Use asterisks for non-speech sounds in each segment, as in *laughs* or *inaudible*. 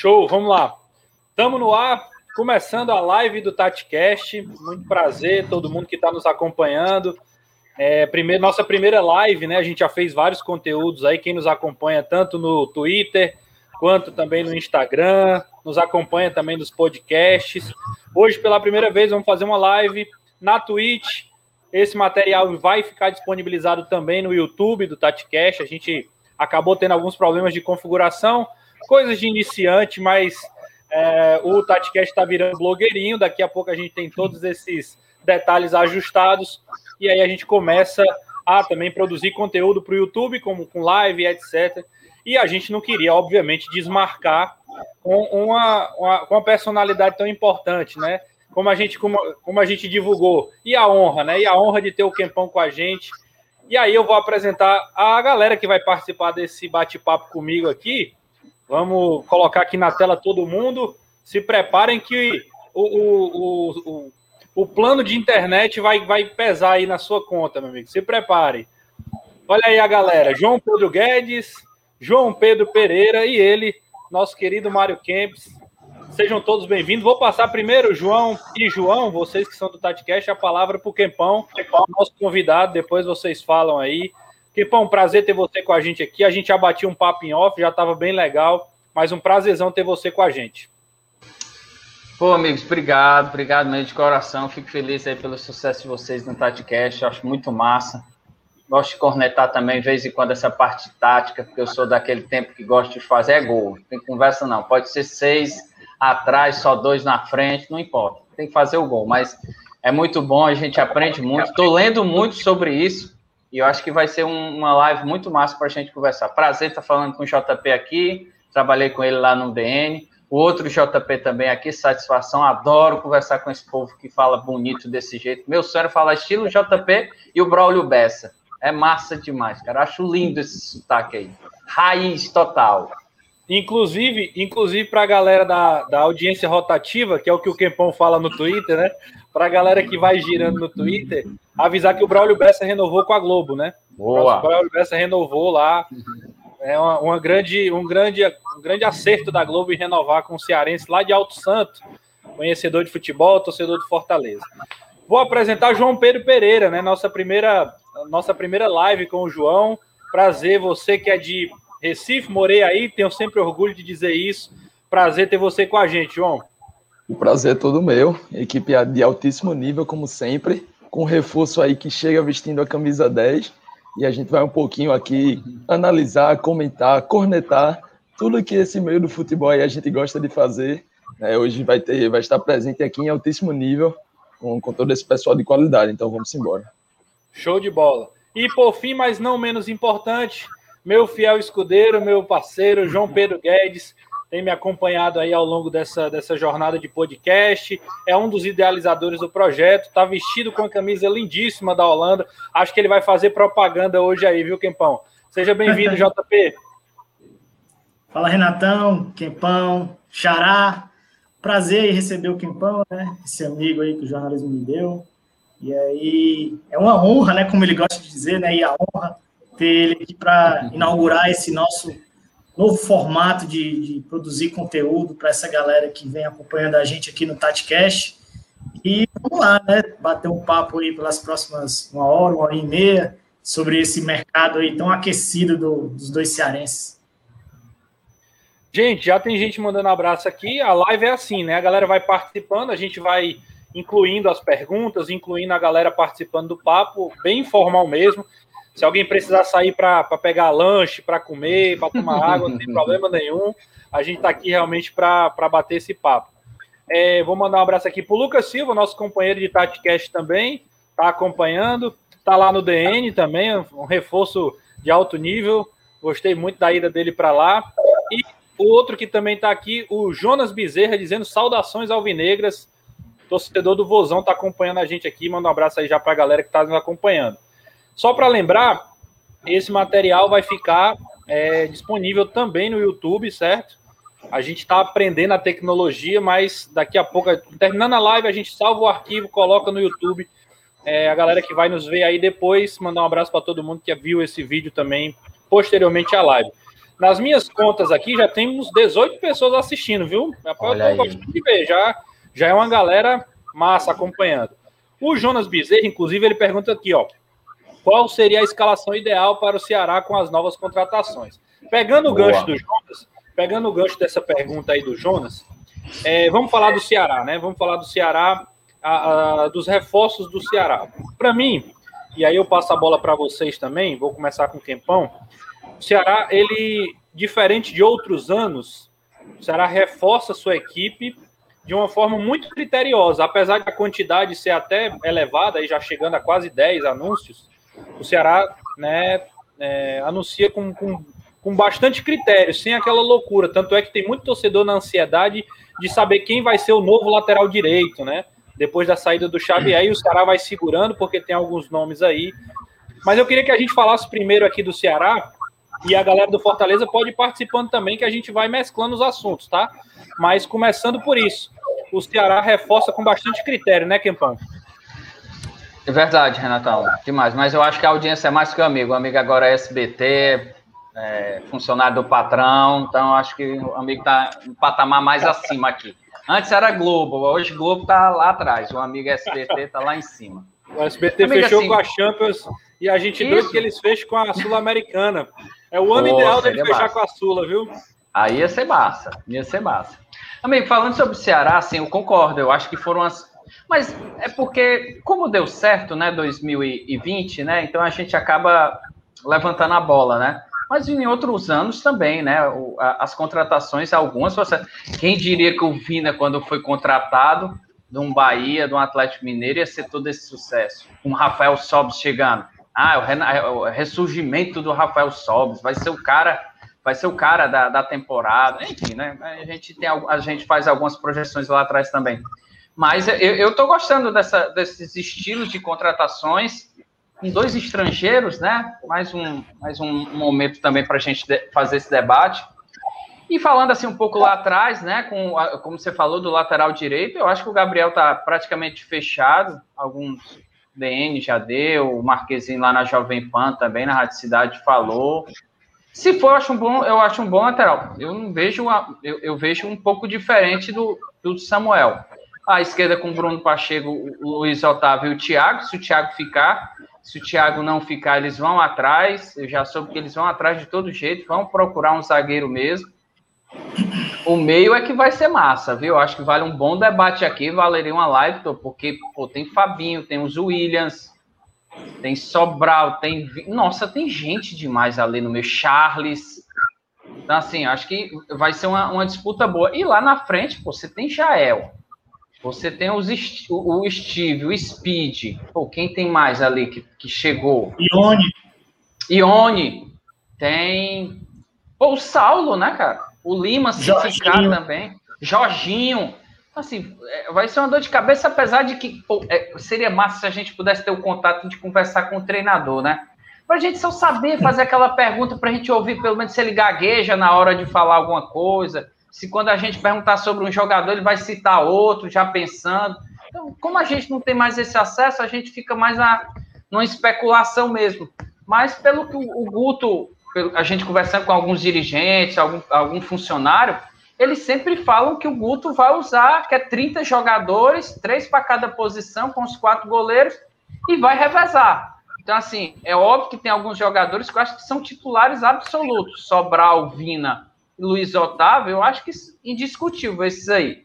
Show, vamos lá. Estamos no ar, começando a live do TatiCast. Muito prazer, todo mundo que está nos acompanhando. É, primeiro, nossa primeira live, né? A gente já fez vários conteúdos aí. Quem nos acompanha tanto no Twitter quanto também no Instagram, nos acompanha também nos podcasts. Hoje, pela primeira vez, vamos fazer uma live na Twitch. Esse material vai ficar disponibilizado também no YouTube do TatiCast. A gente acabou tendo alguns problemas de configuração, coisas de iniciante, mas é, o TatiCast está virando blogueirinho. Daqui a pouco a gente tem todos esses detalhes ajustados e aí a gente começa a também produzir conteúdo para o YouTube, como com live, etc. E a gente não queria, obviamente, desmarcar com uma, uma, com uma personalidade tão importante, né? Como a gente como, como a gente divulgou. E a honra, né? E a honra de ter o Quempão com a gente. E aí eu vou apresentar a galera que vai participar desse bate-papo comigo aqui. Vamos colocar aqui na tela todo mundo. Se preparem que o, o, o, o, plano de internet vai, vai pesar aí na sua conta, meu amigo. Se prepare. Olha aí a galera. João Pedro Guedes, João Pedro Pereira e ele, nosso querido Mário Kempis. Sejam todos bem-vindos. Vou passar primeiro, João e João, vocês que são do TatiCast, a palavra para o Quempão, nosso convidado. Depois vocês falam aí. Quempão, prazer ter você com a gente aqui. A gente já batia um papo em off, já estava bem legal, mas um prazerzão ter você com a gente. Pô, amigos, obrigado, obrigado mesmo de coração. Fico feliz aí pelo sucesso de vocês no TatiCast, acho muito massa. Gosto de cornetar também, de vez em quando, essa parte tática, porque eu sou daquele tempo que gosto de fazer é gol. Não tem conversa, não. Pode ser seis atrás, só dois na frente, não importa. Tem que fazer o gol, mas é muito bom, a gente aprende muito. Estou lendo muito sobre isso e eu acho que vai ser um, uma live muito massa para a gente conversar. Prazer estar falando com o JP aqui, trabalhei com ele lá no DN. O outro JP também aqui, satisfação, adoro conversar com esse povo que fala bonito desse jeito. Meu sonho falar estilo JP e o Braulio Bessa. É massa demais, cara. Acho lindo esse sotaque aí. Raiz total. Inclusive, inclusive para a galera da, da audiência rotativa, que é o que o Kempão fala no Twitter, né? Para a galera que vai girando no Twitter, avisar que o Braulio Bessa renovou com a Globo, né? Boa. O Braulio Bessa renovou lá. É uma, uma, grande, um, grande, um grande acerto da Globo em renovar com o Cearense lá de Alto Santo, conhecedor de futebol, torcedor de Fortaleza. Vou apresentar João Pedro Pereira, né? Nossa primeira nossa primeira live com o João. Prazer, você que é de Recife, morei aí, tenho sempre orgulho de dizer isso. Prazer ter você com a gente, João. O prazer é todo meu. Equipe de altíssimo nível, como sempre, com reforço aí que chega vestindo a camisa 10. E a gente vai um pouquinho aqui analisar, comentar, cornetar tudo que esse meio do futebol aí a gente gosta de fazer. É, hoje vai ter, vai estar presente aqui em altíssimo nível com, com todo esse pessoal de qualidade. Então vamos embora. Show de bola. E por fim, mas não menos importante, meu fiel escudeiro, meu parceiro João Pedro Guedes, tem me acompanhado aí ao longo dessa, dessa jornada de podcast. É um dos idealizadores do projeto. Está vestido com a camisa lindíssima da Holanda. Acho que ele vai fazer propaganda hoje aí, viu, Quempão? Seja bem-vindo, *laughs* JP. Fala, Renatão, Quempão, Xará. Prazer em receber o Quempão, né? Esse amigo aí que o jornalismo me deu. E aí é uma honra, né, como ele gosta de dizer, né, e a honra ter ele aqui para inaugurar esse nosso novo formato de, de produzir conteúdo para essa galera que vem acompanhando a gente aqui no TatiCast. E vamos lá, né, bater um papo aí pelas próximas uma hora, uma hora e meia sobre esse mercado aí tão aquecido do, dos dois cearenses. Gente, já tem gente mandando abraço aqui. A live é assim, né? A galera vai participando, a gente vai incluindo as perguntas, incluindo a galera participando do papo, bem informal mesmo. Se alguém precisar sair para pegar lanche, para comer, para tomar *laughs* água, não tem problema nenhum. A gente está aqui realmente para bater esse papo. É, vou mandar um abraço aqui para o Lucas Silva, nosso companheiro de TatiCast também, está acompanhando, está lá no DN também, um reforço de alto nível. Gostei muito da ida dele para lá. E o outro que também está aqui, o Jonas Bezerra, dizendo saudações alvinegras torcedor do Vozão está acompanhando a gente aqui. Manda um abraço aí já para a galera que está nos acompanhando. Só para lembrar, esse material vai ficar é, disponível também no YouTube, certo? A gente está aprendendo a tecnologia, mas daqui a pouco, terminando a live, a gente salva o arquivo, coloca no YouTube. É, a galera que vai nos ver aí depois, mandar um abraço para todo mundo que viu esse vídeo também posteriormente à live. Nas minhas contas aqui já temos 18 pessoas assistindo, viu? Olha eu de ver, já, já é uma galera massa acompanhando. O Jonas Bezerra, inclusive, ele pergunta aqui, ó. Qual seria a escalação ideal para o Ceará com as novas contratações? Pegando o Boa. gancho do Jonas, pegando o gancho dessa pergunta aí do Jonas, é, vamos falar do Ceará, né? Vamos falar do Ceará, a, a, dos reforços do Ceará. Para mim, e aí eu passo a bola para vocês também, vou começar com o Quempão. O Ceará, ele, diferente de outros anos, o Ceará reforça sua equipe de uma forma muito criteriosa, apesar de a quantidade ser até elevada, e já chegando a quase 10 anúncios, o Ceará né, é, anuncia com, com, com bastante critério, sem aquela loucura. Tanto é que tem muito torcedor na ansiedade de saber quem vai ser o novo lateral direito, né? Depois da saída do Xavier, e o Ceará vai segurando, porque tem alguns nomes aí. Mas eu queria que a gente falasse primeiro aqui do Ceará, e a galera do Fortaleza pode ir participando também, que a gente vai mesclando os assuntos, tá? Mas começando por isso, o Ceará reforça com bastante critério, né, Kempão? É verdade, Renatão, demais. Mas eu acho que a audiência é mais que o amigo. O amigo agora é SBT, é, funcionário do patrão, então acho que o amigo está um patamar mais acima aqui. Antes era Globo, hoje Globo está lá atrás, o amigo SBT está lá em cima. O SBT amigo, fechou assim, com a Champions e a gente isso. doido que eles fecham com a Sul-Americana. É o ano Pô, ideal deles fechar massa. com a Sula, viu? Aí ia ser massa, ia ser massa. Amigo, falando sobre o Ceará, assim, eu concordo, eu acho que foram as mas é porque, como deu certo, né, 2020, né, então a gente acaba levantando a bola, né? Mas em outros anos também, né? As contratações, algumas, quem diria que o Vina, quando foi contratado, de um Bahia, de um Atlético Mineiro, ia ser todo esse sucesso. O Rafael Sobis chegando. Ah, o, ressurgimento do Rafael Sobis, vai ser o cara, vai ser o cara da, da temporada, enfim, né? A gente, tem, a gente faz algumas projeções lá atrás também. Mas eu estou gostando dessa, desses estilos de contratações com dois estrangeiros, né? Mais um, mais um momento também para a gente fazer esse debate. E falando assim um pouco lá atrás, né? Com, como você falou do lateral direito, eu acho que o Gabriel está praticamente fechado. Alguns DN já deu, o Marquezinho lá na Jovem Pan também, na Rádio Cidade, falou. Se for, eu acho um bom, eu acho um bom lateral. Eu não vejo, eu, eu vejo um pouco diferente do, do Samuel à esquerda com Bruno Pacheco, Luiz Otávio e o Thiago. Se o Thiago ficar, se o Thiago não ficar, eles vão atrás. Eu já soube que eles vão atrás de todo jeito, vão procurar um zagueiro mesmo. O meio é que vai ser massa, viu? Acho que vale um bom debate aqui, valeria uma live, porque pô, tem Fabinho, tem os Williams, tem Sobral, tem. Nossa, tem gente demais ali no meio. Charles. Então, assim, acho que vai ser uma, uma disputa boa. E lá na frente, pô, você tem Jael. Você tem os, o Steve, o Speed. Pô, quem tem mais ali que, que chegou? Ione. Ione. Tem. Pô, o Saulo, né, cara? O Lima, se ficar também. Jorginho. Assim, é, vai ser uma dor de cabeça, apesar de que pô, é, seria massa se a gente pudesse ter o contato de conversar com o treinador, né? Pra gente só saber fazer aquela pergunta, pra gente ouvir pelo menos se ele gagueja na hora de falar alguma coisa se quando a gente perguntar sobre um jogador, ele vai citar outro, já pensando. Então, como a gente não tem mais esse acesso, a gente fica mais na, numa especulação mesmo. Mas pelo que o, Guto, a gente conversando com alguns dirigentes, algum, algum funcionário, eles sempre falam que o Guto vai usar, que é 30 jogadores, três para cada posição, com os quatro goleiros, e vai revezar. Então, assim, é óbvio que tem alguns jogadores que eu acho que são titulares absolutos. Sobral, Vina, Luiz Otávio, eu acho que indiscutível esses aí.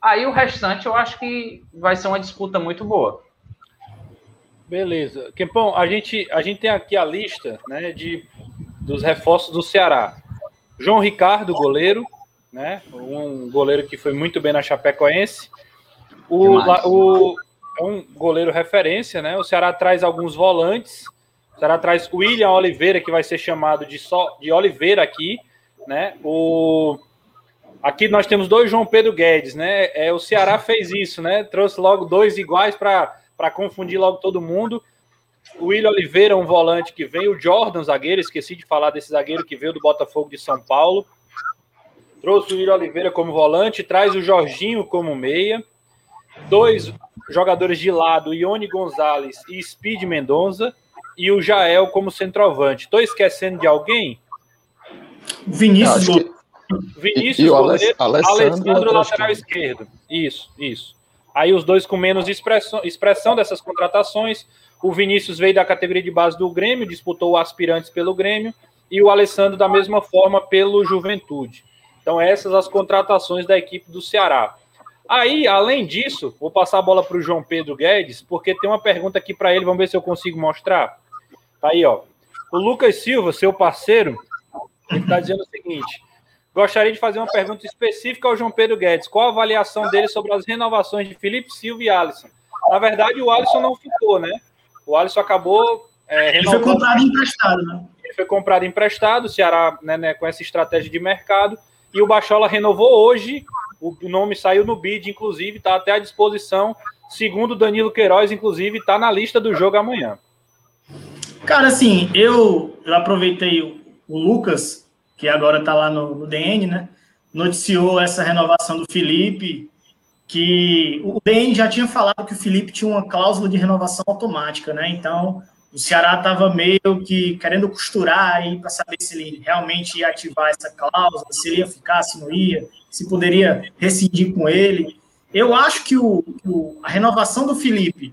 Aí o restante eu acho que vai ser uma disputa muito boa. Beleza. Kempão, a gente, a gente tem aqui a lista né, de, dos reforços do Ceará. João Ricardo, goleiro, né? Um goleiro que foi muito bem na Chapecoense. O, o, é um goleiro referência, né? O Ceará traz alguns volantes. O Ceará traz William Oliveira, que vai ser chamado de, só, de Oliveira aqui né? O aqui nós temos dois João Pedro Guedes, né? É o Ceará fez isso, né? Trouxe logo dois iguais para confundir logo todo mundo. O William Oliveira, um volante que vem, o Jordan, zagueiro, esqueci de falar desse zagueiro que veio do Botafogo de São Paulo. Trouxe o William Oliveira como volante, traz o Jorginho como meia. Dois jogadores de lado, Ione Gonzalez e Speed Mendonça. E o Jael como centroavante. Estou esquecendo de alguém? Vinícius que... Vinícius, e, goleiro, Alessandro, Alessandro lateral esquerdo. Isso, isso. Aí os dois com menos expressão, expressão dessas contratações. O Vinícius veio da categoria de base do Grêmio, disputou aspirantes pelo Grêmio, e o Alessandro da mesma forma pelo Juventude. Então, essas as contratações da equipe do Ceará. Aí, além disso, vou passar a bola para o João Pedro Guedes, porque tem uma pergunta aqui para ele, vamos ver se eu consigo mostrar. Tá aí, ó. O Lucas Silva, seu parceiro, ele está dizendo o seguinte: gostaria de fazer uma pergunta específica ao João Pedro Guedes. Qual a avaliação dele sobre as renovações de Felipe Silva e Alisson? Na verdade, o Alisson não ficou, né? O Alisson acabou. É, ele foi comprado emprestado, né? Ele foi comprado emprestado, o Ceará, né, né, com essa estratégia de mercado. E o Bachola renovou hoje. O nome saiu no bid, inclusive, está até à disposição. Segundo Danilo Queiroz, inclusive, está na lista do jogo amanhã. Cara, assim, eu, eu aproveitei o, Lucas, que agora está lá no, no, DN, né? Noticiou essa renovação do Felipe, que o DN já tinha falado que o Felipe tinha uma cláusula de renovação automática, né? Então, o Ceará estava meio que querendo costurar aí para saber se ele realmente ia ativar essa cláusula, se ele ia ficar, se não ia, se poderia rescindir com ele. Eu acho que o, o a renovação do Felipe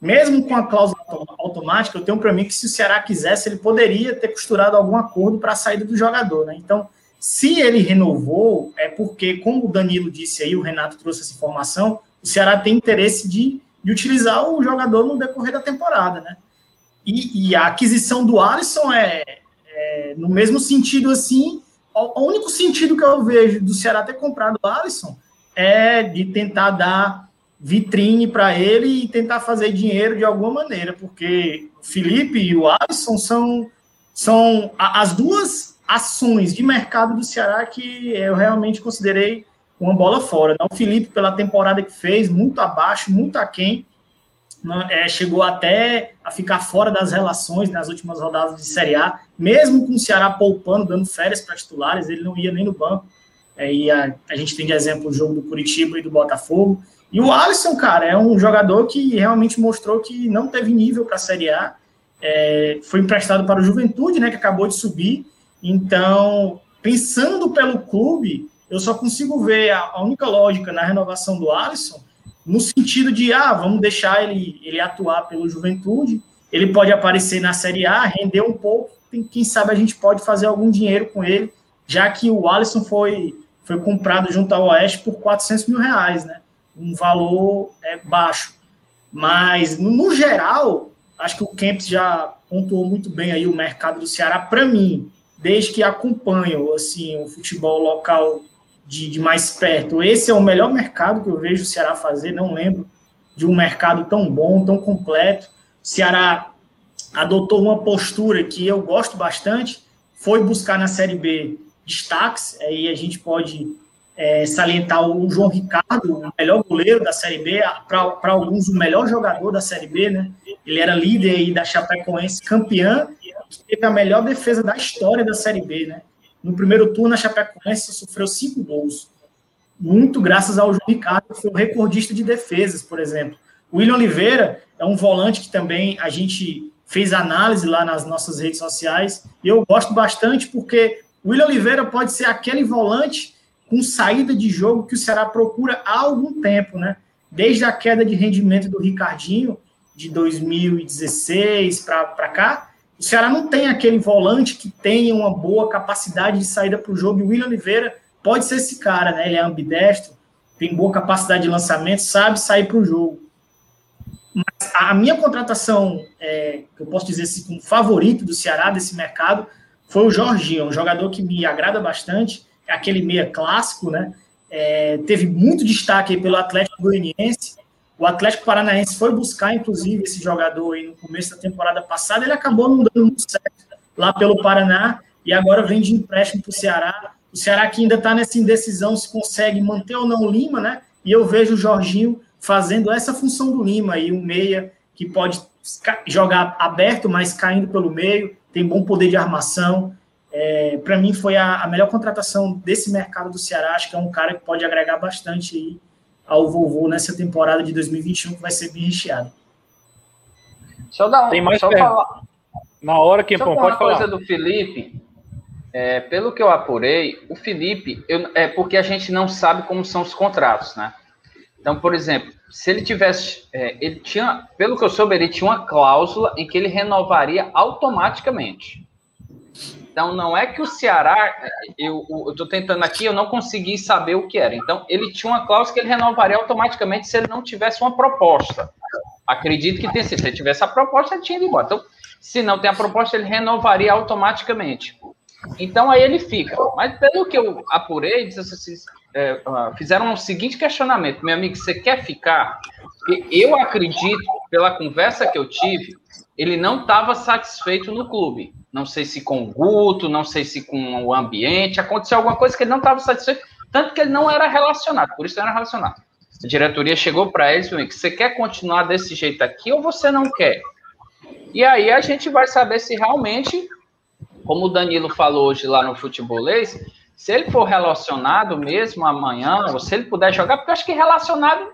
mesmo com a cláusula automática, eu tenho para mim que se o Ceará quisesse, ele poderia ter costurado algum acordo para a saída do jogador, né? Então, se ele renovou, é porque, como o Danilo disse aí, o Renato trouxe essa informação, o Ceará tem interesse de, de utilizar o jogador no decorrer da temporada, né? E, e a aquisição do Alisson é, é, no mesmo sentido assim, o, o único sentido que eu vejo do Ceará ter comprado o Alisson é de tentar dar vitrine para ele e tentar fazer dinheiro de alguma maneira, porque Felipe e o Alisson são, são as duas ações de mercado do Ceará que eu realmente considerei uma bola fora. Né? O Felipe, pela temporada que fez, muito abaixo, muito aquém, né? é, chegou até a ficar fora das relações nas últimas rodadas de Série A, mesmo com o Ceará poupando, dando férias para titulares, ele não ia nem no banco. É, e a, a gente tem de exemplo o jogo do Curitiba e do Botafogo. E o Alisson, cara, é um jogador que realmente mostrou que não teve nível para a Série A. É, foi emprestado para o Juventude, né, que acabou de subir. Então, pensando pelo clube, eu só consigo ver a, a única lógica na renovação do Alisson no sentido de, ah, vamos deixar ele, ele atuar pelo Juventude, ele pode aparecer na Série A, render um pouco, quem sabe a gente pode fazer algum dinheiro com ele, já que o Alisson foi, foi comprado junto ao Oeste por 400 mil reais, né? Um valor é, baixo. Mas, no geral, acho que o Kempis já pontuou muito bem aí o mercado do Ceará. Para mim, desde que acompanho assim, o futebol local de, de, mais perto, esse é o melhor mercado que eu vejo o Ceará fazer. Não lembro de um mercado tão bom, tão completo. O Ceará adotou uma postura que eu gosto bastante, foi buscar na Série B destaques, aí a gente pode é, salientar o João Ricardo, o melhor goleiro da Série B, para alguns o melhor jogador da Série B, né? Ele era líder aí da Chapecoense, campeã, teve a melhor defesa da história da Série B, né? No primeiro turno, a Chapecoense sofreu cinco gols, muito graças ao João Ricardo, que foi o recordista de defesas, por exemplo. O William Oliveira é um volante que também a gente fez análise lá nas nossas redes sociais, e eu gosto bastante porque o William Oliveira pode ser aquele volante com saída de jogo que o Ceará procura há algum tempo, né? Desde a queda de rendimento do Ricardinho, de 2016 para cá, o Ceará não tem aquele volante que tenha uma boa capacidade de saída para o jogo. E o William Oliveira pode ser esse cara, né? Ele é ambidestro, tem boa capacidade de lançamento, sabe sair para o jogo. Mas a minha contratação, é, que eu posso dizer assim, como favorito do Ceará desse mercado, foi o Jorginho, um jogador que me agrada bastante aquele meia clássico, né? É, teve muito destaque pelo Atlético Goianiense. O Atlético Paranaense foi buscar, inclusive, esse jogador aí no começo da temporada passada. Ele acabou não dando muito certo lá pelo Paraná e agora vem de empréstimo para o Ceará. O Ceará que ainda está nessa indecisão se consegue manter ou não o Lima, né? E eu vejo o Jorginho fazendo essa função do Lima aí, um meia que pode jogar aberto, mas caindo pelo meio, tem bom poder de armação. É, para mim foi a, a, melhor contratação desse mercado do Ceará. Acho que é um cara que pode agregar bastante aí ao vovô nessa temporada de 2021 que vai ser bem recheada. Deixa eu dar um, Tem mais falar. Na hora que pode falar. coisa do Felipe. É, pelo que eu apurei, o Felipe, eu, é porque a gente não sabe como são os contratos, né? Então, por exemplo, se ele tivesse, é, ele tinha, pelo que eu soube, ele tinha uma cláusula em que ele renovaria automaticamente. Então, não é que o Ceará, eu estou tentando aqui, eu não consegui saber o que era. Então, ele tinha uma cláusula que ele renovaria automaticamente se ele não tivesse uma proposta. Acredito que tem Se ele tivesse a proposta, ele tinha ido embora. Então, se não tem a proposta, ele renovaria automaticamente. Então, aí ele fica. Mas, pelo que eu apurei, assim, é, fizeram o seguinte questionamento: meu amigo, você quer ficar? Eu acredito, pela conversa que eu tive, ele não estava satisfeito no clube. Não sei se com o Guto, não sei se com o ambiente. Aconteceu alguma coisa que ele não estava satisfeito, tanto que ele não era relacionado, por isso não era relacionado. A diretoria chegou para ele e falou: você quer continuar desse jeito aqui ou você não quer? E aí a gente vai saber se realmente, como o Danilo falou hoje lá no futebolês, se ele for relacionado mesmo amanhã, ou se ele puder jogar, porque eu acho que relacionado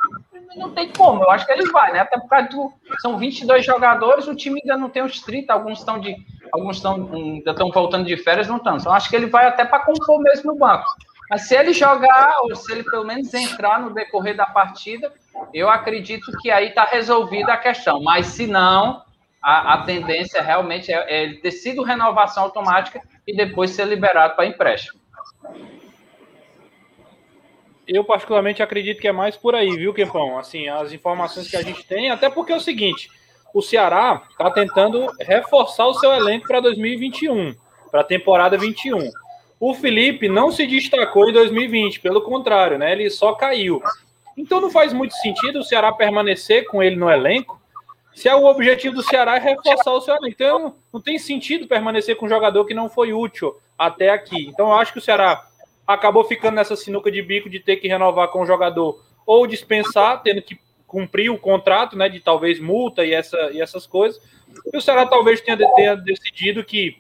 não tem como, eu acho que ele vai, né? Até por causa do. São 22 jogadores, o time ainda não tem os 30, alguns estão de. Alguns estão, ainda estão voltando de férias, não estão. Então, acho que ele vai até para compor mesmo no banco. Mas se ele jogar, ou se ele pelo menos entrar no decorrer da partida, eu acredito que aí está resolvida a questão. Mas se não, a, a tendência realmente é, é ele ter sido renovação automática e depois ser liberado para empréstimo. Eu, particularmente, acredito que é mais por aí, viu, Kempão? Assim, as informações que a gente tem, até porque é o seguinte: o Ceará está tentando reforçar o seu elenco para 2021, para a temporada 21. O Felipe não se destacou em 2020, pelo contrário, né? Ele só caiu. Então não faz muito sentido o Ceará permanecer com ele no elenco, se é o objetivo do Ceará é reforçar o seu elenco. Então não tem sentido permanecer com um jogador que não foi útil até aqui. Então eu acho que o Ceará acabou ficando nessa sinuca de bico de ter que renovar com o jogador ou dispensar, tendo que cumprir o contrato, né, de talvez multa e, essa, e essas coisas. E o Ceará talvez tenha, tenha decidido que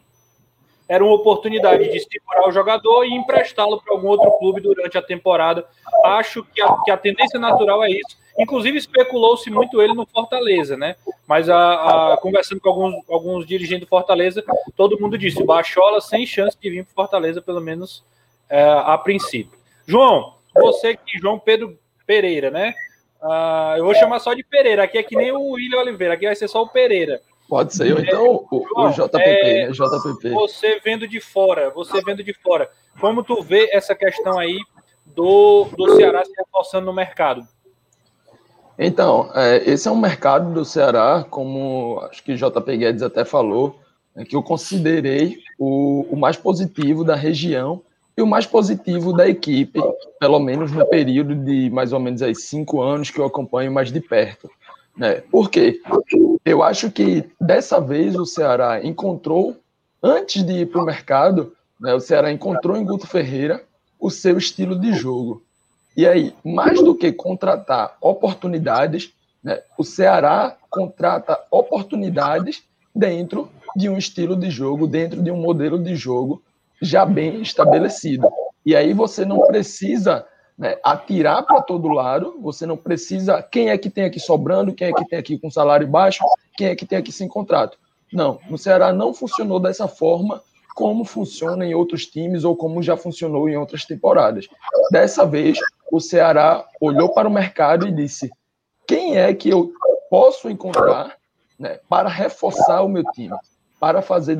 era uma oportunidade de segurar o jogador e emprestá-lo para algum outro clube durante a temporada. Acho que a, que a tendência natural é isso. Inclusive, especulou-se muito ele no Fortaleza, né? Mas a, a, conversando com alguns, alguns dirigentes do Fortaleza, todo mundo disse: Bachola sem chance de vir para Fortaleza, pelo menos é, a princípio. João, você que João Pedro Pereira, né? Uh, eu vou chamar só de Pereira. Aqui é que nem o William Oliveira, aqui vai ser só o Pereira. Pode ser, ou então o, João, o JPP, é, né? JPP. Você vendo de fora, você vendo de fora, como tu vê essa questão aí do, do Ceará se reforçando no mercado? Então, é, esse é um mercado do Ceará, como acho que o JP Guedes até falou, é, que eu considerei o, o mais positivo da região e o mais positivo da equipe, pelo menos no período de mais ou menos aí cinco anos que eu acompanho mais de perto. Né? Por quê? Eu acho que dessa vez o Ceará encontrou, antes de ir para o mercado, né, o Ceará encontrou em Guto Ferreira o seu estilo de jogo. E aí, mais do que contratar oportunidades, né, o Ceará contrata oportunidades dentro de um estilo de jogo, dentro de um modelo de jogo já bem estabelecido. E aí você não precisa né, atirar para todo lado, você não precisa. Quem é que tem aqui sobrando, quem é que tem aqui com salário baixo, quem é que tem aqui sem contrato. Não, no Ceará não funcionou dessa forma como funciona em outros times ou como já funcionou em outras temporadas. Dessa vez, o Ceará olhou para o mercado e disse: quem é que eu posso encontrar né, para reforçar o meu time? Para fazer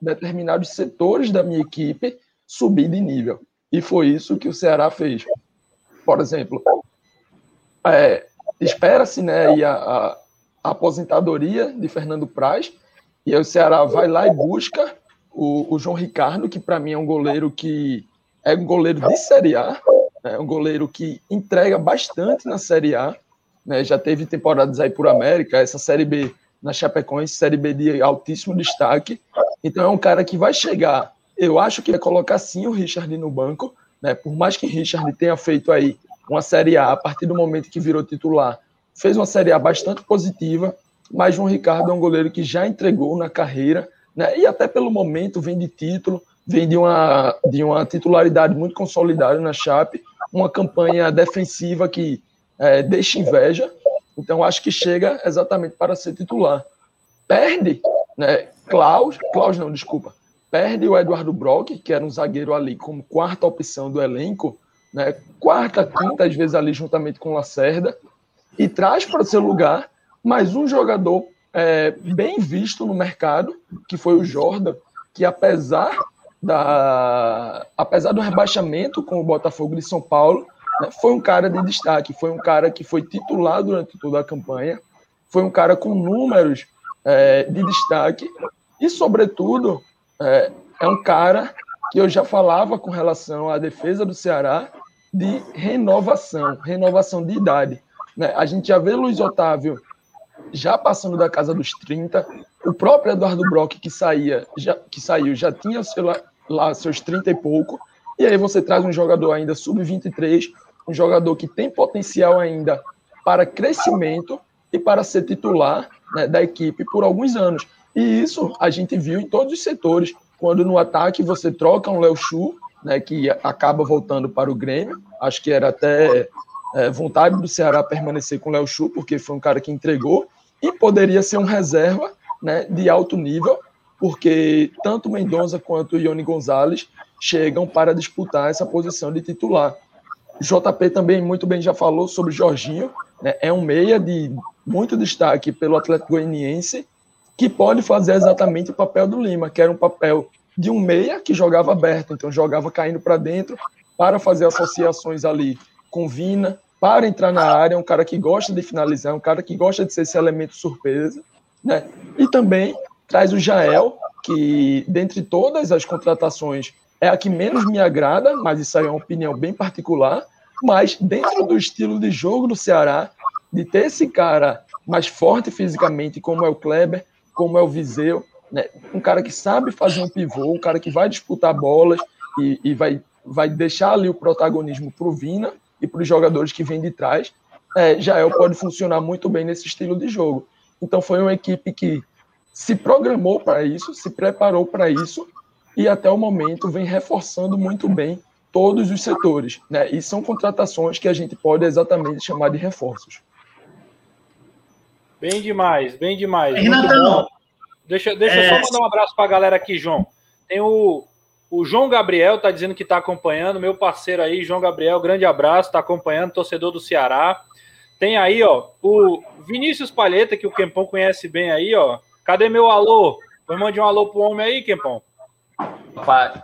determinados setores da minha equipe subir de nível. E foi isso que o Ceará fez. Por exemplo, é, espera-se né, a, a, aposentadoria de Fernando Praz, e aí o Ceará vai lá e busca o, o João Ricardo, que para mim é um goleiro que é um goleiro de Série A, é um goleiro que entrega bastante na Série A, né, já teve temporadas aí por América, essa Série B na Chapecoense, Série B de altíssimo destaque. Então é um cara que vai chegar. Eu acho que vai colocar sim o Richard no banco, né? Por mais que Richard tenha feito aí uma Série A a partir do momento que virou titular, fez uma Série A bastante positiva, mas João Ricardo é um goleiro que já entregou na carreira, né? E até pelo momento vem de título, vem de uma, de uma titularidade muito consolidada na Chape, uma campanha defensiva que é, deixa inveja, então, acho que chega exatamente para ser titular. Perde, né? Klaus, Klaus não, desculpa. perde o Eduardo Brock, que era um zagueiro ali como quarta opção do elenco, né? quarta, quinta, às vezes ali juntamente com o Lacerda, e traz para seu lugar mais um jogador é, bem visto no mercado, que foi o Jordan, que apesar, da, apesar do rebaixamento com o Botafogo de São Paulo, foi um cara de destaque, foi um cara que foi titular durante toda a campanha, foi um cara com números é, de destaque e, sobretudo, é, é um cara que eu já falava com relação à defesa do Ceará de renovação, renovação de idade. Né? A gente já vê Luiz Otávio já passando da casa dos 30, o próprio Eduardo Brock que saía, já, que saiu, já tinha seu, lá seus 30 e pouco, e aí você traz um jogador ainda sub-23, um jogador que tem potencial ainda para crescimento e para ser titular né, da equipe por alguns anos. E isso a gente viu em todos os setores. Quando no ataque você troca um Léo Chu, né, que acaba voltando para o Grêmio, acho que era até é, vontade do Ceará permanecer com o Léo Chu, porque foi um cara que entregou, e poderia ser um reserva né, de alto nível, porque tanto Mendonça quanto Ione Gonzalez chegam para disputar essa posição de titular. JP também muito bem já falou sobre Jorginho, né, é um meia de muito destaque pelo Atlético Goianiense, que pode fazer exatamente o papel do Lima, que era um papel de um meia que jogava aberto, então jogava caindo para dentro para fazer associações ali com Vina, para entrar na área, um cara que gosta de finalizar, um cara que gosta de ser esse elemento surpresa, né? E também traz o Jael, que dentre todas as contratações é a que menos me agrada, mas isso aí é uma opinião bem particular, mas dentro do estilo de jogo do Ceará, de ter esse cara mais forte fisicamente, como é o Kleber, como é o Viseu, né? um cara que sabe fazer um pivô, um cara que vai disputar bolas e, e vai, vai deixar ali o protagonismo para o Vina, e para os jogadores que vêm de trás, é, Jael pode funcionar muito bem nesse estilo de jogo. Então foi uma equipe que se programou para isso, se preparou para isso e até o momento vem reforçando muito bem todos os setores, né? E são contratações que a gente pode exatamente chamar de reforços. Bem demais, bem demais. Renatão, deixa, deixa é... eu só é. mandar um abraço para a galera aqui, João. Tem o o João Gabriel está dizendo que está acompanhando, meu parceiro aí, João Gabriel, grande abraço, está acompanhando, torcedor do Ceará. Tem aí, ó, o Vinícius Palheta, que o Kempão conhece bem aí, ó. Cadê meu alô? Vou mandar um alô pro homem aí, Kempão.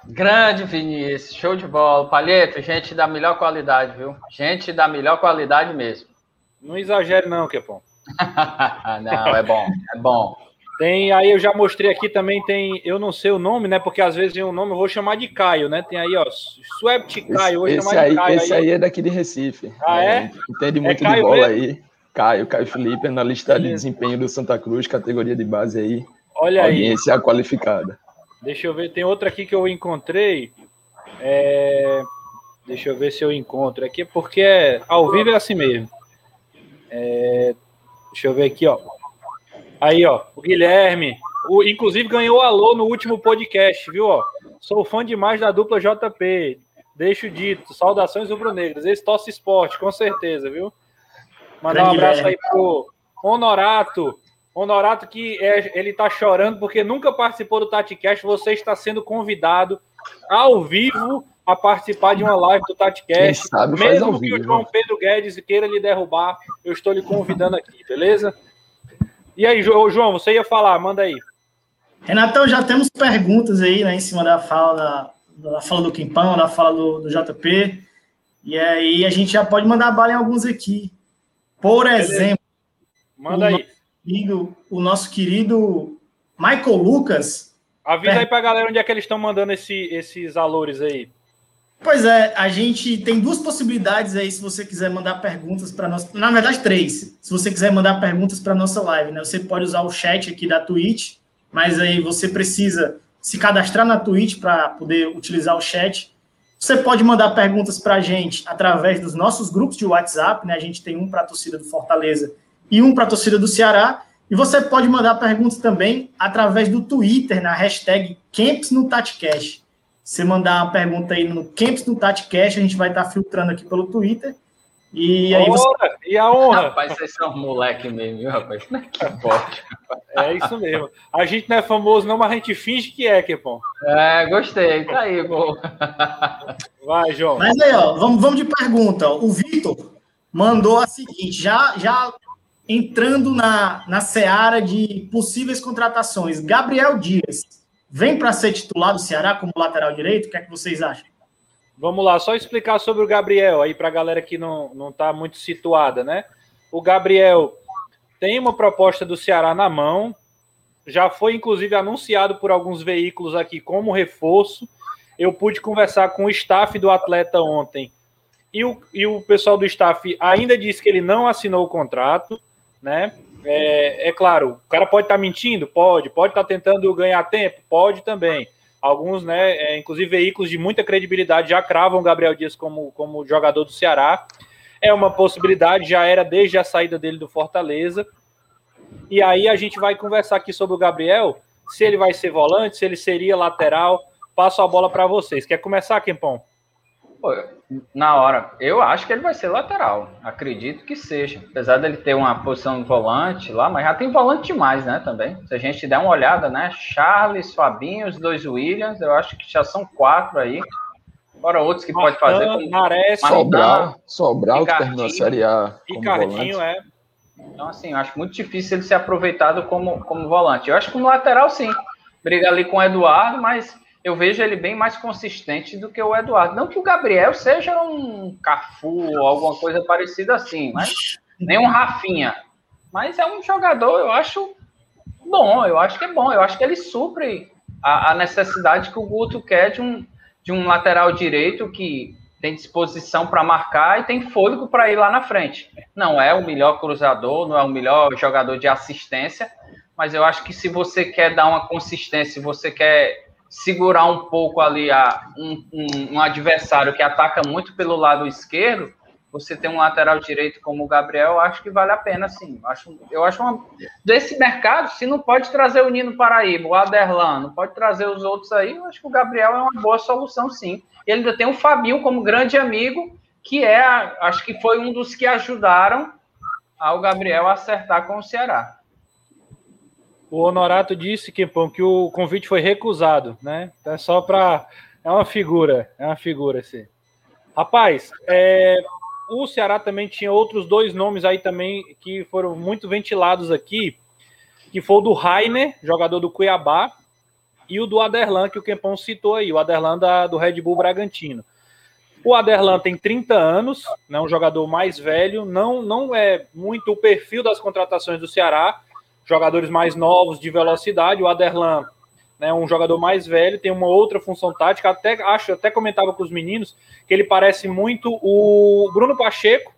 Grande Vinícius, show de bola. Palheta, gente da melhor qualidade, viu? Gente da melhor qualidade mesmo. Não exagere, não, Kempão. *laughs* não, é bom, é bom. Tem aí, eu já mostrei aqui também, tem, eu não sei o nome, né? Porque às vezes tem um nome, eu vou chamar de Caio, né? Tem aí, ó, Swept Caio, vou esse, chamar aí, de Caio. Esse aí, aí é daqui de Recife. Ah, é? é? Entende muito é de bola mesmo? aí. Caio, Caio Felipe, analista de desempenho do Santa Cruz, categoria de base aí. Olha aí. Audiência qualificada. Deixa eu ver, tem outra aqui que eu encontrei. É... Deixa eu ver se eu encontro aqui, porque é... ao vivo é assim mesmo. É... Deixa eu ver aqui, ó. Aí, ó, o Guilherme, o, inclusive ganhou alô no último podcast, viu? Ó? Sou fã demais da dupla JP. Deixo dito, saudações rubro-negras. Esse tosse esporte, com certeza, viu? Mandar um abraço aí pro Honorato. Honorato que é, ele tá chorando porque nunca participou do TatiCast. Você está sendo convidado ao vivo a participar de uma live do TatiCast. Mesmo que vivo, o João Pedro Guedes queira lhe derrubar, eu estou lhe convidando aqui, beleza? E aí, João, você ia falar, manda aí. Renatão, já temos perguntas aí, né, em cima da fala da, da fala do Quimpão, da fala do, do, JP. E aí a gente já pode mandar bala em alguns aqui. Por exemplo, manda aí. Querido, o nosso querido Michael Lucas. Avisa per... aí pra galera onde é que eles estão mandando esse, esses valores aí. Pois é, a gente tem duas possibilidades aí, se você quiser mandar perguntas para nós. Na verdade, três. Se você quiser mandar perguntas para nossa live, né? Você pode usar o chat aqui da Twitch, mas aí você precisa se cadastrar na Twitch para poder utilizar o chat. Você pode mandar perguntas para a gente através dos nossos grupos de WhatsApp, né? A gente tem um para a torcida do Fortaleza e um para a torcida do Ceará. E você pode mandar perguntas também através do Twitter, na hashtag Camps no TatiCast. Você mandar uma pergunta aí no Camps no TatiCast, a gente vai estar tá filtrando aqui pelo Twitter. E aí você... E a honra? Rapaz, vocês são moleque mesmo, viu, rapaz? Como é que *laughs* pode? É isso mesmo. A gente não é famoso, não, mas a gente finge que é, Kepon. É, gostei. Tá aí, pô. Vai, João. Mas aí, ó, vamos, vamos de pergunta. O Vitor mandou a seguinte: já, já entrando na, na seara de possíveis contratações, Gabriel Dias vem para ser titular do Ceará como lateral direito? O que é que vocês acham? Vamos lá, só explicar sobre o Gabriel aí para a galera que não não está muito situada, né? O Gabriel tem uma proposta do Ceará na mão, já foi inclusive anunciado por alguns veículos aqui como reforço. Eu pude conversar com o staff do atleta ontem e o, e o pessoal do staff ainda disse que ele não assinou o contrato, né? É, é claro, o cara pode estar tá mentindo? Pode. Pode estar tá tentando ganhar tempo? Pode também. Alguns, né, é, inclusive veículos de muita credibilidade, já cravam Gabriel Dias como, como jogador do Ceará. É uma possibilidade, já era desde a saída dele do Fortaleza. E aí a gente vai conversar aqui sobre o Gabriel, se ele vai ser volante, se ele seria lateral. Passo a bola para vocês. Quer começar, Kempão? Na hora, eu acho que ele vai ser lateral. Acredito que seja. Apesar dele ter uma posição de volante lá, mas já tem volante demais, né? Também. Se a gente der uma olhada, né? Charles, Fabinho, os dois Williams, eu acho que já são quatro aí. Fora outros que pode fazer. Como Maré, Sobral, Sobral que terminou a Série A. Ricardinho, é. Então, assim, eu acho muito difícil ele ser aproveitado como, como volante. Eu acho que como lateral, sim. Briga ali com o Eduardo, mas eu vejo ele bem mais consistente do que o Eduardo. Não que o Gabriel seja um Cafu ou alguma coisa parecida assim, mas nem um Rafinha. Mas é um jogador, eu acho bom, eu acho que é bom, eu acho que ele supre a, a necessidade que o Guto quer de um, de um lateral direito que tem disposição para marcar e tem fôlego para ir lá na frente. Não é o melhor cruzador, não é o melhor jogador de assistência, mas eu acho que se você quer dar uma consistência, você quer segurar um pouco ali a, um, um, um, adversário que ataca muito pelo lado esquerdo, você tem um lateral direito como o Gabriel, acho que vale a pena, sim. Eu acho, eu acho uma... Desse mercado, se não pode trazer o Nino Paraíba, o Aderlan, não pode trazer os outros aí, eu acho que o Gabriel é uma boa solução, sim. Ele ainda tem o Fabinho como grande amigo, que é, acho que foi um dos que ajudaram ao Gabriel acertar com o Ceará. O Honorato disse, Kempão, que o convite foi recusado, né? Então é só para. É uma figura, é uma figura, assim. Rapaz, é... o Ceará também tinha outros dois nomes aí também que foram muito ventilados aqui, que foi o do Rainer, jogador do Cuiabá, e o do Aderlan, que o Kempão citou aí, o Aderlan da, do Red Bull Bragantino. O Aderlan tem 30 anos, né, um jogador mais velho, não, não é muito o perfil das contratações do Ceará, jogadores mais novos de velocidade. O Aderlan, né, um jogador mais velho, tem uma outra função tática. Até acho, até comentava com os meninos que ele parece muito o Bruno Pacheco,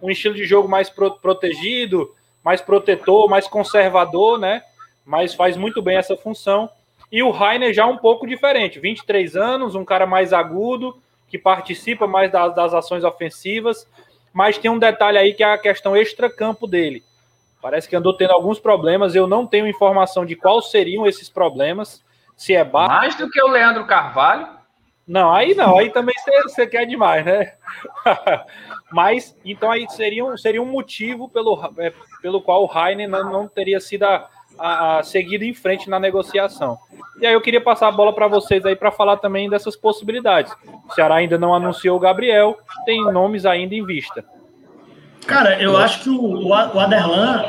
um estilo de jogo mais pro, protegido, mais protetor, mais conservador, né? Mas faz muito bem essa função. E o Rainer já um pouco diferente, 23 anos, um cara mais agudo, que participa mais das, das ações ofensivas, mas tem um detalhe aí que é a questão extra-campo dele. Parece que andou tendo alguns problemas. Eu não tenho informação de quais seriam esses problemas. Se é bar... Mais do que o Leandro Carvalho? Não, aí não. Aí também você quer demais, né? *laughs* Mas, então aí seria um, seria um motivo pelo, é, pelo qual o Heine não, não teria sido a, a, a seguido em frente na negociação. E aí eu queria passar a bola para vocês aí para falar também dessas possibilidades. O Ceará ainda não anunciou o Gabriel, tem nomes ainda em vista. Cara, eu acho que o, o Aderlan,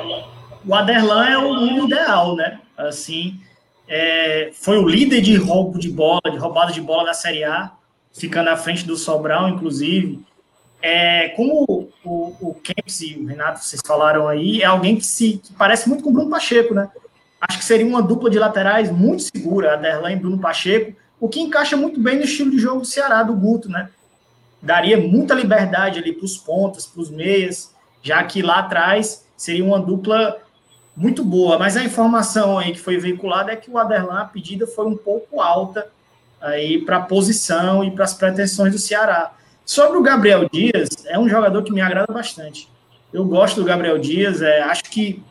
o Aderlan é o nome ideal, né? Assim, é, foi o líder de roubo de bola, de roubada de bola da Série A, ficando à frente do Sobral, inclusive. É, como o, o, o e o Renato, vocês falaram aí, é alguém que se que parece muito com o Bruno Pacheco, né? Acho que seria uma dupla de laterais muito segura, Aderlan e Bruno Pacheco, o que encaixa muito bem no estilo de jogo do Ceará, do Guto, né? Daria muita liberdade ali para os pontas, para os meias, já que lá atrás seria uma dupla muito boa. Mas a informação aí que foi veiculada é que o Aderlan, a pedida foi um pouco alta aí para a posição e para as pretensões do Ceará. Sobre o Gabriel Dias, é um jogador que me agrada bastante. Eu gosto do Gabriel Dias, é, acho que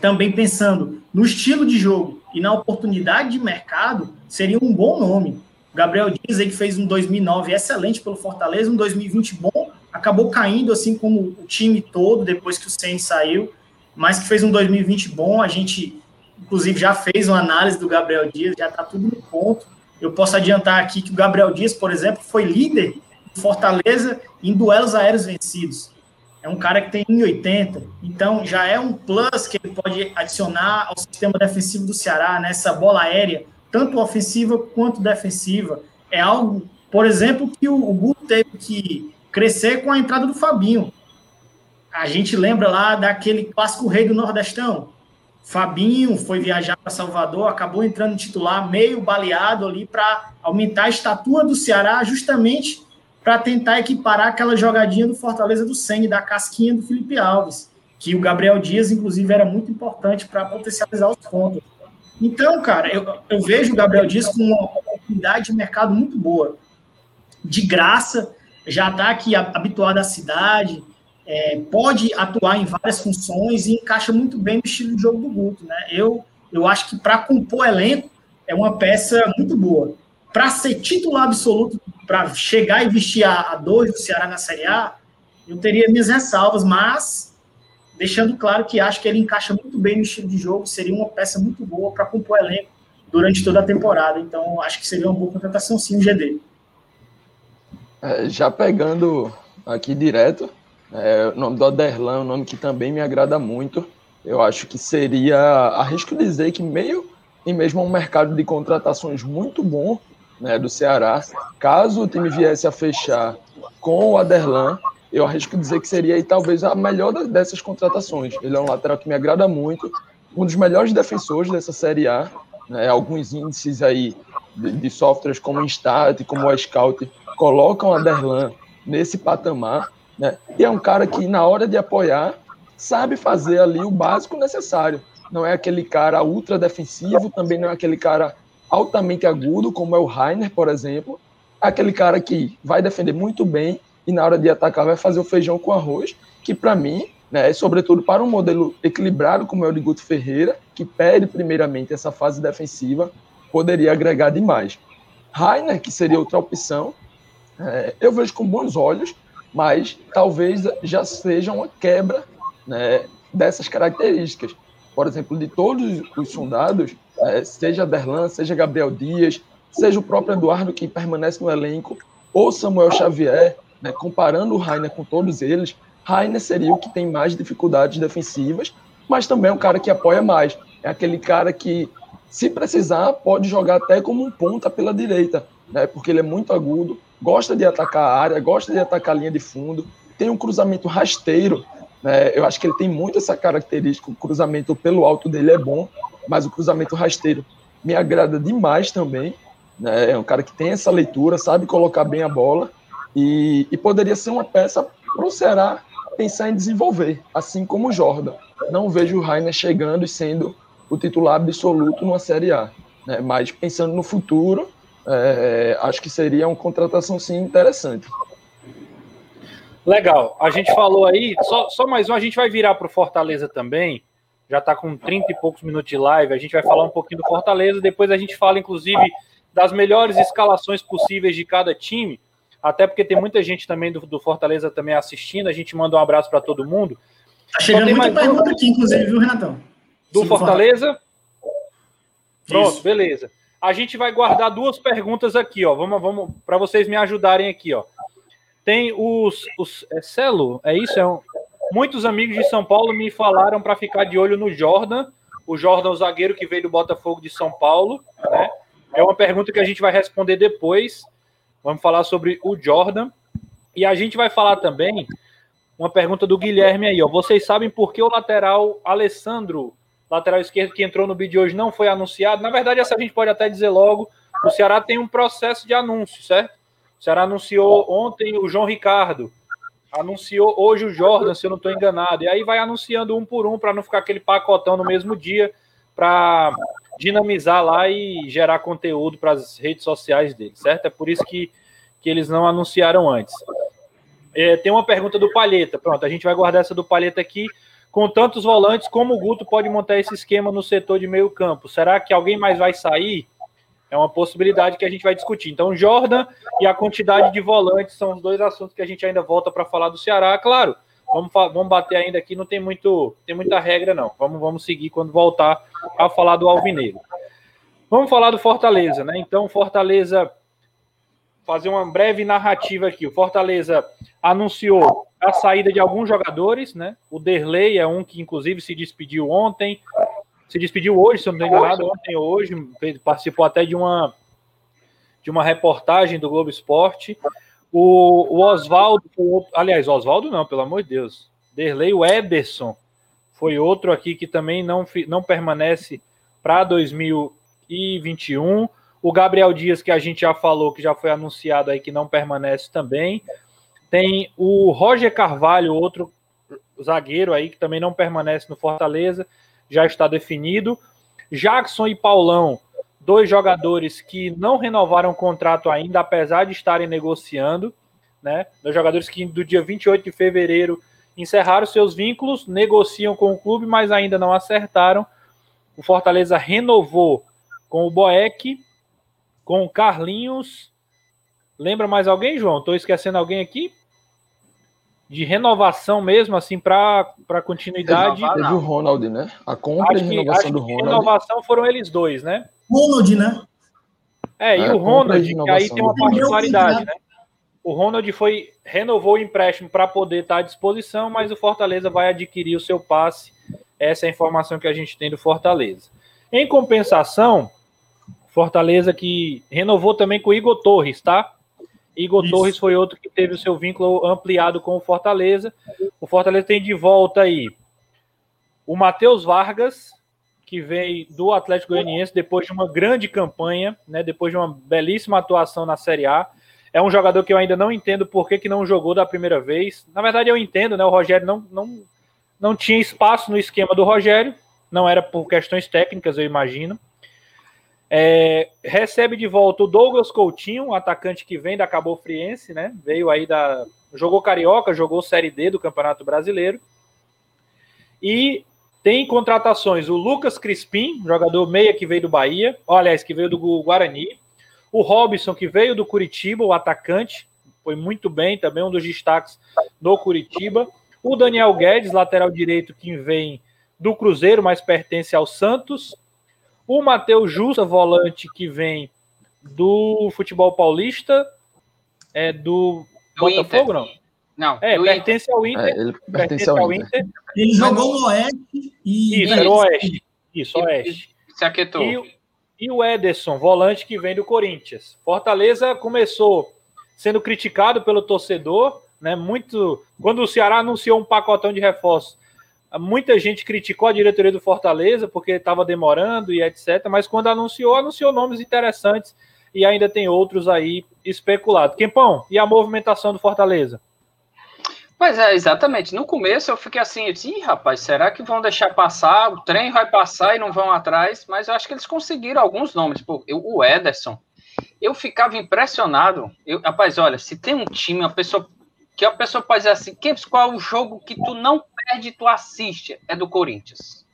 também pensando no estilo de jogo e na oportunidade de mercado, seria um bom nome. Gabriel Dias aí que fez um 2009 excelente pelo Fortaleza, um 2020 bom, acabou caindo assim como o time todo depois que o Sen saiu, mas que fez um 2020 bom. A gente inclusive já fez uma análise do Gabriel Dias, já está tudo no ponto. Eu posso adiantar aqui que o Gabriel Dias, por exemplo, foi líder do Fortaleza em duelos aéreos vencidos. É um cara que tem 1,80, então já é um plus que ele pode adicionar ao sistema defensivo do Ceará, nessa bola aérea, tanto ofensiva quanto defensiva. É algo, por exemplo, que o, o Guto teve que crescer com a entrada do Fabinho. A gente lembra lá daquele clássico rei do Nordestão. Fabinho foi viajar para Salvador, acabou entrando titular meio baleado ali para aumentar a estatura do Ceará, justamente para tentar equiparar aquela jogadinha do Fortaleza do Sengue, da casquinha do Felipe Alves, que o Gabriel Dias, inclusive, era muito importante para potencializar os pontos. Então, cara, eu, eu vejo o Gabriel Dias com uma oportunidade de mercado muito boa. De graça, já está aqui habituado à cidade, é, pode atuar em várias funções e encaixa muito bem no estilo de jogo do Guto. Né? Eu, eu acho que para compor elenco é uma peça muito boa. Para ser titular absoluto, para chegar e vestir a, a dois do Ceará na Série A, eu teria minhas ressalvas, mas deixando claro que acho que ele encaixa muito bem no estilo de jogo, seria uma peça muito boa para compor elenco durante toda a temporada. Então, acho que seria uma boa contratação sim o GD. É, já pegando aqui direto, é, o nome do Aderlan é um nome que também me agrada muito. Eu acho que seria, arrisco dizer que meio e mesmo um mercado de contratações muito bom né, do Ceará. Caso o time viesse a fechar com o Aderlan, eu arrisco dizer que seria aí, talvez a melhor dessas contratações. Ele é um lateral que me agrada muito, um dos melhores defensores dessa Série A. Né, alguns índices aí de, de softwares como o Instat, como o Scout, colocam o Aderlan nesse patamar. Né? E é um cara que, na hora de apoiar, sabe fazer ali o básico necessário. Não é aquele cara ultra defensivo, também não é aquele cara altamente agudo, como é o Rainer, por exemplo. É aquele cara que vai defender muito bem e, na hora de atacar, vai fazer o feijão com arroz, que, para mim, né, sobretudo para um modelo equilibrado como é o de Guto Ferreira, que pede primeiramente essa fase defensiva, poderia agregar demais. Rainer, que seria outra opção, é, eu vejo com bons olhos, mas talvez já seja uma quebra né, dessas características. Por exemplo, de todos os fundados, é, seja Derlan, seja Gabriel Dias, seja o próprio Eduardo que permanece no elenco, ou Samuel Xavier, né, comparando o Rainer com todos eles, Rainer seria o que tem mais dificuldades defensivas, mas também é um cara que apoia mais. É aquele cara que, se precisar, pode jogar até como um ponta pela direita, né, porque ele é muito agudo, gosta de atacar a área, gosta de atacar a linha de fundo, tem um cruzamento rasteiro. Né? Eu acho que ele tem muito essa característica. O cruzamento pelo alto dele é bom, mas o cruzamento rasteiro me agrada demais também. Né? É um cara que tem essa leitura, sabe colocar bem a bola e, e poderia ser uma peça para o Ceará pensar em desenvolver, assim como o Jordan. Não vejo o Rainer chegando e sendo o titular absoluto numa Série A, né? mas pensando no futuro, é, acho que seria uma contratação sim interessante. Legal. A gente falou aí, só, só mais um, a gente vai virar para o Fortaleza também. Já está com 30 e poucos minutos de live. A gente vai falar um pouquinho do Fortaleza. Depois a gente fala, inclusive, das melhores escalações possíveis de cada time. Até porque tem muita gente também do, do Fortaleza também assistindo. A gente manda um abraço para todo mundo. Tá chegando muita pergunta aqui, inclusive, viu, Renatão? Do Fortaleza? Pronto, Isso. beleza. A gente vai guardar duas perguntas aqui, ó. Vamos, vamos para vocês me ajudarem aqui, ó. Tem os, os é Celo, é isso? É um, muitos amigos de São Paulo me falaram para ficar de olho no Jordan, o Jordan, o zagueiro que veio do Botafogo de São Paulo, né? É uma pergunta que a gente vai responder depois. Vamos falar sobre o Jordan. E a gente vai falar também uma pergunta do Guilherme aí, ó. Vocês sabem por que o lateral Alessandro lateral esquerdo que entrou no vídeo hoje não foi anunciado. Na verdade, essa a gente pode até dizer logo. O Ceará tem um processo de anúncio, certo? O Ceará anunciou ontem o João Ricardo, anunciou hoje o Jordan, se eu não estou enganado. E aí vai anunciando um por um para não ficar aquele pacotão no mesmo dia, para dinamizar lá e gerar conteúdo para as redes sociais dele, certo? É por isso que, que eles não anunciaram antes. É, tem uma pergunta do Palheta. Pronto, a gente vai guardar essa do Palheta aqui com tantos volantes, como o Guto pode montar esse esquema no setor de meio campo? Será que alguém mais vai sair? É uma possibilidade que a gente vai discutir. Então, Jordan e a quantidade de volantes são os dois assuntos que a gente ainda volta para falar do Ceará. Claro, vamos, vamos bater ainda aqui, não tem muito, tem muita regra não. Vamos, vamos seguir quando voltar a falar do Alvinegro. Vamos falar do Fortaleza, né? Então, Fortaleza fazer uma breve narrativa aqui. O Fortaleza anunciou a saída de alguns jogadores, né? O Derlei é um que, inclusive, se despediu ontem. Se despediu hoje, se eu não estou enganado, ontem ou hoje, participou até de uma, de uma reportagem do Globo Esporte. O, o Oswaldo, aliás, Oswaldo não, pelo amor de Deus. Derlei, o Ederson foi outro aqui que também não, não permanece para 2021. O Gabriel Dias, que a gente já falou, que já foi anunciado aí que não permanece também. Tem o Roger Carvalho, outro zagueiro aí que também não permanece no Fortaleza, já está definido. Jackson e Paulão, dois jogadores que não renovaram o contrato ainda, apesar de estarem negociando, né? Dois jogadores que do dia 28 de fevereiro encerraram seus vínculos, negociam com o clube, mas ainda não acertaram. O Fortaleza renovou com o Boeck com o Carlinhos. Lembra mais alguém, João? Estou esquecendo alguém aqui? De renovação mesmo, assim, para continuidade. Teve o Ronald, né? A compra acho e renovação que, do Ronald. renovação foram eles dois, né? Ronald, né? É, e é, o Ronald, que aí tem uma particularidade, né? O Ronald foi renovou o empréstimo para poder estar à disposição, mas o Fortaleza vai adquirir o seu passe. Essa é a informação que a gente tem do Fortaleza. Em compensação, Fortaleza que renovou também com o Igor Torres, tá? Igor Isso. Torres foi outro que teve o seu vínculo ampliado com o Fortaleza. O Fortaleza tem de volta aí o Matheus Vargas, que veio do Atlético Goianiense depois de uma grande campanha, né? Depois de uma belíssima atuação na Série A. É um jogador que eu ainda não entendo por que, que não jogou da primeira vez. Na verdade, eu entendo, né? O Rogério não, não, não tinha espaço no esquema do Rogério. Não era por questões técnicas, eu imagino. É, recebe de volta o Douglas Coutinho, um atacante que vem da Cabo Friense, né? Veio aí da. Jogou Carioca, jogou Série D do Campeonato Brasileiro. E tem contratações o Lucas Crispim, jogador meia que veio do Bahia, aliás, que veio do Guarani. O Robson, que veio do Curitiba, o atacante, foi muito bem, também um dos destaques do Curitiba. O Daniel Guedes, lateral direito, que vem do Cruzeiro, mas pertence ao Santos. O Matheus Justa, volante que vem do futebol paulista, é do, do Botafogo, Inter. não? Não, é, pertence Inter. ao Inter. É, ele pertence, pertence ao, Inter. Inter. Ele jogou no Oeste e. Isso, era o Oeste. Isso, Oeste. Se aquietou. E, e o Ederson, volante que vem do Corinthians. Fortaleza começou sendo criticado pelo torcedor, né? Muito. Quando o Ceará anunciou um pacotão de reforços, Muita gente criticou a diretoria do Fortaleza porque estava demorando e etc. Mas quando anunciou, anunciou nomes interessantes e ainda tem outros aí especulados. Quempão, e a movimentação do Fortaleza? Pois é, exatamente. No começo eu fiquei assim, eu disse, rapaz, será que vão deixar passar? O trem vai passar e não vão atrás? Mas eu acho que eles conseguiram alguns nomes. Pô, eu, o Ederson, eu ficava impressionado. Eu, rapaz, olha, se tem um time, uma pessoa que a pessoa pode dizer assim, qual é o jogo que tu não perde, tu assiste, é do Corinthians.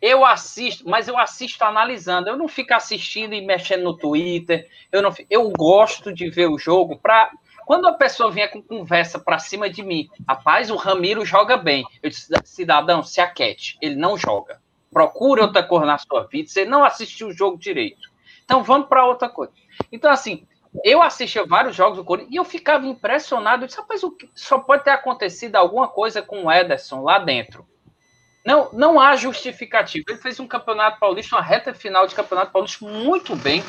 Eu assisto, mas eu assisto analisando. Eu não fico assistindo e mexendo no Twitter. Eu não, eu gosto de ver o jogo para quando a pessoa vier com conversa para cima de mim, rapaz, o Ramiro joga bem. Eu disse, cidadão, se aquete, ele não joga. Procure outra cor na sua vida. Você não assistiu o jogo direito. Então vamos para outra coisa. Então assim, eu assistia vários jogos do Corinthians e eu ficava impressionado. Eu disse, rapaz, só pode ter acontecido alguma coisa com o Ederson lá dentro. Não, não há justificativa. Ele fez um campeonato paulista, uma reta final de campeonato paulista muito bem.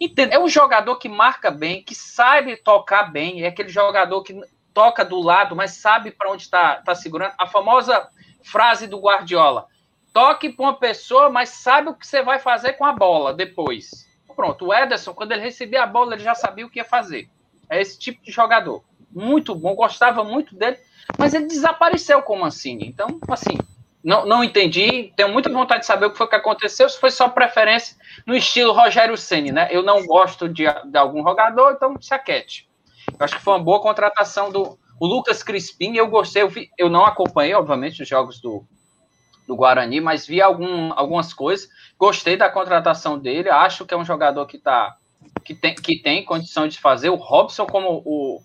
Entende? É um jogador que marca bem, que sabe tocar bem. É aquele jogador que toca do lado, mas sabe para onde está tá segurando. A famosa frase do Guardiola: toque para uma pessoa, mas sabe o que você vai fazer com a bola depois. Pronto, o Ederson, quando ele recebia a bola, ele já sabia o que ia fazer. É esse tipo de jogador. Muito bom, gostava muito dele, mas ele desapareceu com o Mancini. Então, assim, não, não entendi. Tenho muita vontade de saber o que foi que aconteceu, se foi só preferência no estilo Rogério Ceni, né? Eu não gosto de, de algum jogador, então se aquete. Eu acho que foi uma boa contratação do o Lucas Crispim. Eu gostei, eu, vi, eu não acompanhei, obviamente, os jogos do, do Guarani, mas vi algum, algumas coisas. Gostei da contratação dele, acho que é um jogador que tá que tem, que tem condição de fazer. O Robson, como o,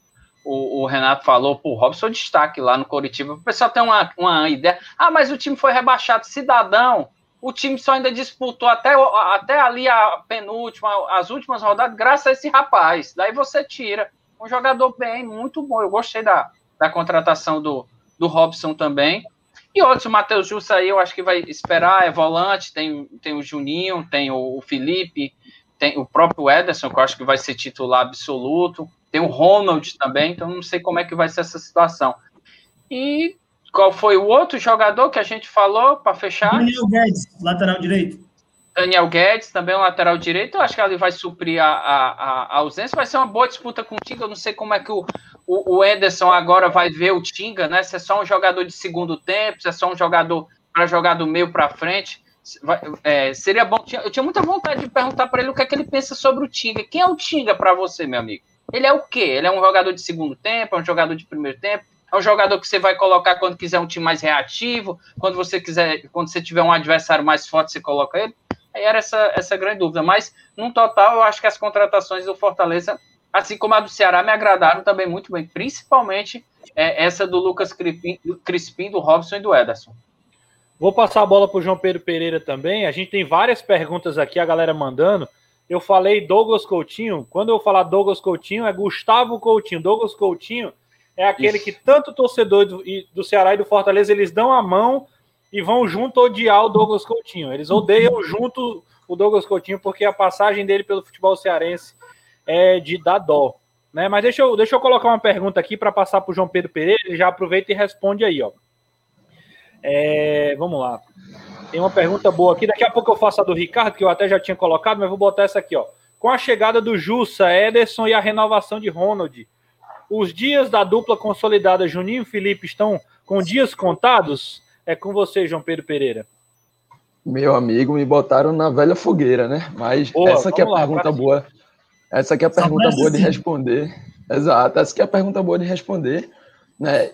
o, o, Renato falou, pô, o Robson destaque lá no Coritiba. O pessoal tem uma, uma ideia. Ah, mas o time foi rebaixado. Cidadão, o time só ainda disputou até, até ali a penúltima, as últimas rodadas, graças a esse rapaz. Daí você tira. Um jogador bem, muito bom. Eu gostei da, da contratação do, do Robson também. E outros, o Matheus Jussa aí, eu acho que vai esperar, é volante, tem, tem o Juninho, tem o, o Felipe, tem o próprio Ederson, que eu acho que vai ser titular absoluto. Tem o Ronald também, então não sei como é que vai ser essa situação. E qual foi o outro jogador que a gente falou para fechar? Daniel Guedes, lateral direito. Daniel Guedes, também um lateral direito. Eu acho que ele vai suprir a, a, a, ausência. Vai ser uma boa disputa com o Tinga. Eu não sei como é que o, o, o Ederson agora vai ver o Tinga, né? Se é só um jogador de segundo tempo, se é só um jogador para jogar do meio para frente. É, seria bom. Eu tinha muita vontade de perguntar para ele o que é que ele pensa sobre o Tinga. Quem é o Tinga para você, meu amigo? Ele é o quê? Ele é um jogador de segundo tempo, é um jogador de primeiro tempo, é um jogador que você vai colocar quando quiser um time mais reativo, quando você quiser, quando você tiver um adversário mais forte, você coloca ele. Aí era essa, essa grande dúvida. Mas, no total, eu acho que as contratações do Fortaleza, assim como a do Ceará, me agradaram também muito bem, principalmente é, essa do Lucas Crispim, Crispim, do Robson e do Ederson. Vou passar a bola para o João Pedro Pereira também. A gente tem várias perguntas aqui, a galera mandando eu falei Douglas Coutinho. Quando eu falar Douglas Coutinho, é Gustavo Coutinho. Douglas Coutinho é aquele Isso. que tanto torcedor do, do Ceará e do Fortaleza eles dão a mão e vão junto odiar o Douglas Coutinho. Eles odeiam junto o Douglas Coutinho porque a passagem dele pelo futebol cearense é de dar dó. Né? Mas deixa eu, deixa eu colocar uma pergunta aqui para passar para o João Pedro Pereira. Ele já aproveita e responde aí. Ó. É, vamos lá. Tem uma pergunta boa aqui. Daqui a pouco eu faço a do Ricardo, que eu até já tinha colocado, mas vou botar essa aqui, ó. Com a chegada do Jussa, Ederson e a renovação de Ronald, os dias da dupla consolidada Juninho e Felipe estão com dias contados? É com você, João Pedro Pereira. Meu amigo, me botaram na velha fogueira, né? Mas boa, essa aqui é a lá, pergunta boa. Essa aqui é a pergunta boa de responder. Exato, essa aqui é a pergunta boa de responder. Né?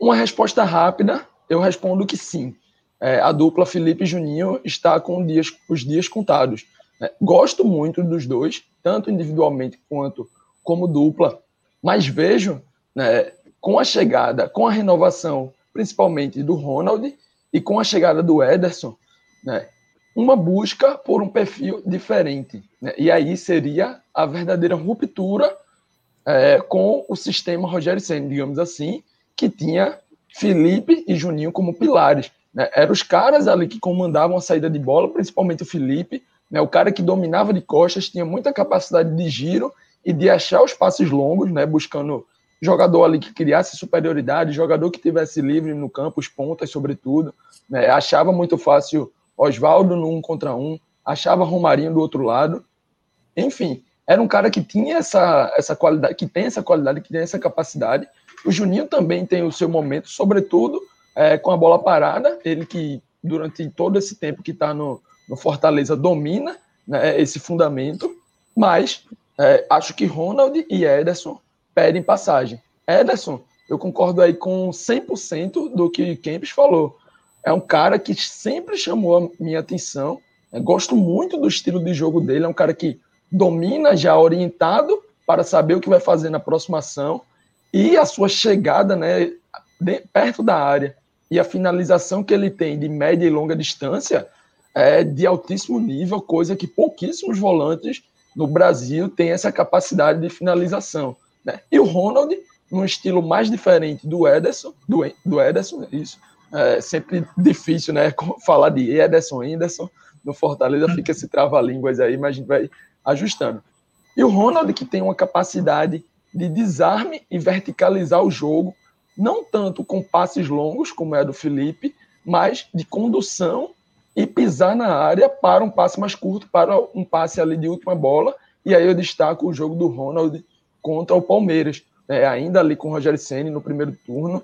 Uma resposta rápida, eu respondo que sim é, a dupla Felipe e Juninho está com dias, os dias contados. Né? Gosto muito dos dois, tanto individualmente quanto como dupla, mas vejo né, com a chegada, com a renovação, principalmente do Ronald e com a chegada do Ederson, né, uma busca por um perfil diferente. Né? E aí seria a verdadeira ruptura é, com o sistema Rogério Senna, digamos assim, que tinha Felipe e Juninho como pilares. Né? Eram os caras ali que comandavam a saída de bola, principalmente o Felipe, né? o cara que dominava de costas, tinha muita capacidade de giro e de achar os passes longos, né? buscando jogador ali que criasse superioridade, jogador que tivesse livre no campo, os pontas, sobretudo. Né? Achava muito fácil Oswaldo no um contra um, achava Romarinho do outro lado. Enfim, era um cara que tinha essa, essa qualidade, que tem essa qualidade, que tem essa capacidade. O Juninho também tem o seu momento, sobretudo é, com a bola parada, ele que durante todo esse tempo que está no, no, Fortaleza domina né, esse fundamento, mas é, acho que Ronald e Ederson pedem passagem. Ederson, eu concordo aí com 100% do que Kempis falou. É um cara que sempre chamou a minha atenção. Eu gosto muito do estilo de jogo dele. É um cara que domina já orientado para saber o que vai fazer na próxima ação. E a sua chegada né, perto da área e a finalização que ele tem de média e longa distância é de altíssimo nível, coisa que pouquíssimos volantes no Brasil têm essa capacidade de finalização. Né? E o Ronald, num estilo mais diferente do Ederson, do, do Ederson, isso, é sempre difícil, né, *laughs* falar de Ederson, Ederson, no Fortaleza fica esse trava-línguas aí, mas a gente vai ajustando. E o Ronald, que tem uma capacidade de desarme e verticalizar o jogo, não tanto com passes longos, como é do Felipe, mas de condução e pisar na área para um passe mais curto, para um passe ali de última bola. E aí eu destaco o jogo do Ronald contra o Palmeiras, né? ainda ali com o Rogério Senna no primeiro turno.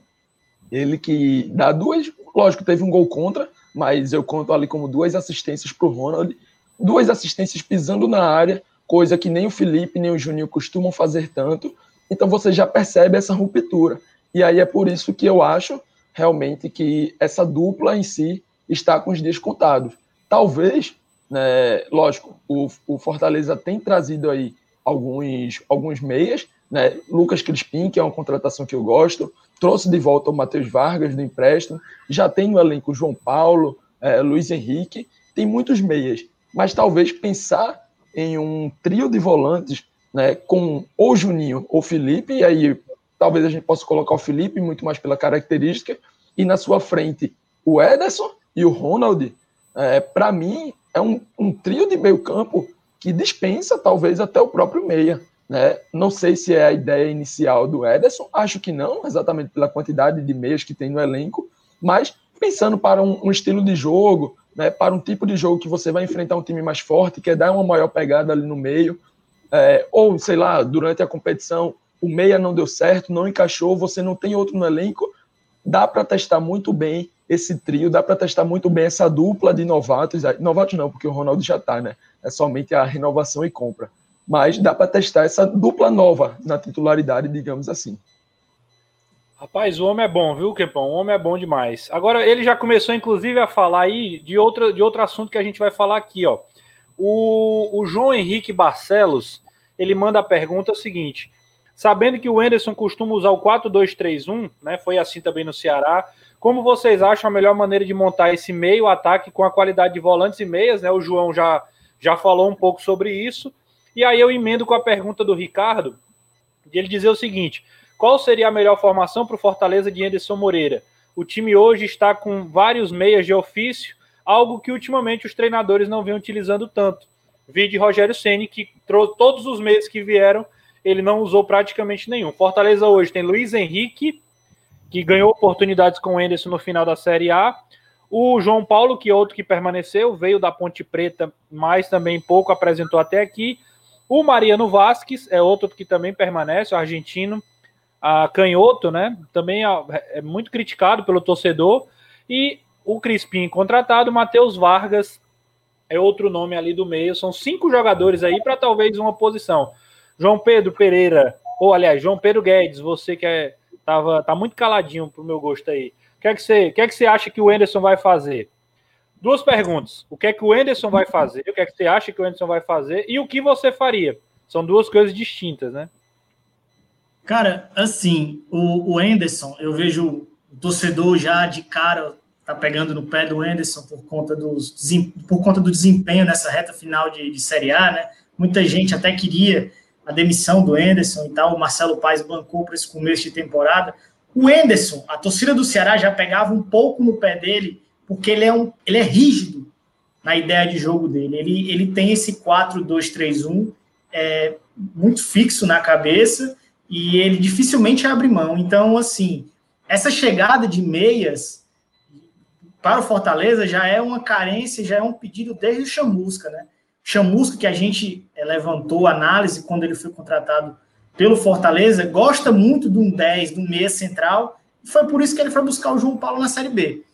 Ele que dá duas, lógico, teve um gol contra, mas eu conto ali como duas assistências para o Ronald, duas assistências pisando na área, coisa que nem o Felipe nem o Juninho costumam fazer tanto. Então você já percebe essa ruptura. E aí é por isso que eu acho realmente que essa dupla em si está com os dias contados. Talvez, né, lógico, o, o Fortaleza tem trazido aí alguns, alguns meias, Né? Lucas Crispim, que é uma contratação que eu gosto, trouxe de volta o Matheus Vargas do empréstimo, já tem no elenco João Paulo, é, Luiz Henrique, tem muitos meias, mas talvez pensar em um trio de volantes né, com ou Juninho ou Felipe, e aí talvez a gente possa colocar o Felipe muito mais pela característica, e na sua frente o Ederson e o Ronald, é, para mim, é um, um trio de meio campo que dispensa talvez até o próprio meia. Né? Não sei se é a ideia inicial do Ederson, acho que não, exatamente pela quantidade de meias que tem no elenco, mas pensando para um, um estilo de jogo, né, para um tipo de jogo que você vai enfrentar um time mais forte, quer dar uma maior pegada ali no meio, é, ou sei lá, durante a competição o meia não deu certo, não encaixou, você não tem outro no elenco, dá para testar muito bem esse trio, dá para testar muito bem essa dupla de novatos. Novatos não, porque o Ronaldo já está, né? É somente a renovação e compra. Mas dá para testar essa dupla nova na titularidade, digamos assim. Rapaz, o homem é bom, viu, Kepão? O homem é bom demais. Agora, ele já começou, inclusive, a falar aí de, outra, de outro assunto que a gente vai falar aqui, ó. O, o João Henrique Barcelos, ele manda a pergunta seguinte: sabendo que o Enderson costuma usar o 4-2-3-1, né? Foi assim também no Ceará. Como vocês acham a melhor maneira de montar esse meio ataque com a qualidade de volantes e meias, né? O João já, já falou um pouco sobre isso. E aí eu emendo com a pergunta do Ricardo, de ele dizer o seguinte: qual seria a melhor formação para o Fortaleza de Anderson Moreira? O time hoje está com vários meias de ofício, algo que ultimamente os treinadores não vêm utilizando tanto. Vi de Rogério Ceni que todos os meses que vieram ele não usou praticamente nenhum. Fortaleza hoje tem Luiz Henrique, que ganhou oportunidades com o Enderson no final da Série A. O João Paulo, que é outro que permaneceu, veio da Ponte Preta, mas também pouco apresentou até aqui. O Mariano Vasquez é outro que também permanece, o argentino, a canhoto, né? Também é, é muito criticado pelo torcedor. E o Crispim contratado, Matheus Vargas é outro nome ali do meio. São cinco jogadores aí para talvez uma posição. João Pedro Pereira, ou aliás, João Pedro Guedes, você que é, tava, tá muito caladinho pro meu gosto aí. O que é que você, que é que você acha que o Enderson vai fazer? Duas perguntas. O que é que o Enderson vai fazer? O que é que você acha que o Enderson vai fazer? E o que você faria? São duas coisas distintas, né? Cara, assim, o, o Enderson, eu vejo o torcedor já de cara tá pegando no pé do Enderson por conta, dos, por conta do desempenho nessa reta final de, de Série A, né? Muita gente até queria a demissão do Enderson e tal, o Marcelo Paes bancou para esse começo de temporada. O Enderson, a torcida do Ceará já pegava um pouco no pé dele, porque ele é, um, ele é rígido na ideia de jogo dele. Ele, ele tem esse 4-2-3-1 é, muito fixo na cabeça e ele dificilmente abre mão. Então, assim, essa chegada de meias para o Fortaleza já é uma carência, já é um pedido desde o Chamusca, né? Chamusca, que a gente é, levantou análise quando ele foi contratado pelo Fortaleza, gosta muito de um 10, de um meia central, e foi por isso que ele foi buscar o João Paulo na Série B.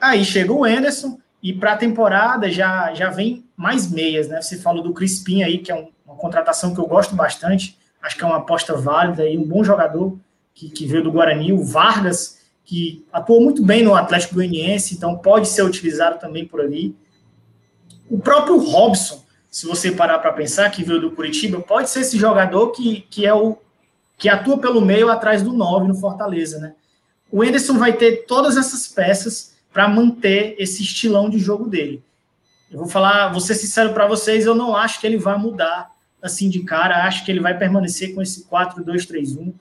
Aí chega o Anderson, e para a temporada já, já vem mais meias, né? Você falou do Crispim aí, que é um, uma contratação que eu gosto bastante, acho que é uma aposta válida e um bom jogador que, que veio do Guarani, o Vargas, que atuou muito bem no Atlético Goianiense, então pode ser utilizado também por ali. O próprio Robson, se você parar para pensar, que veio do Curitiba, pode ser esse jogador que, que é o que atua pelo meio atrás do 9 no Fortaleza, né? O Enderson vai ter todas essas peças para manter esse estilão de jogo dele. Eu vou falar, vou ser sincero para vocês, eu não acho que ele vai mudar assim de cara, acho que ele vai permanecer com esse 4-2-3-1.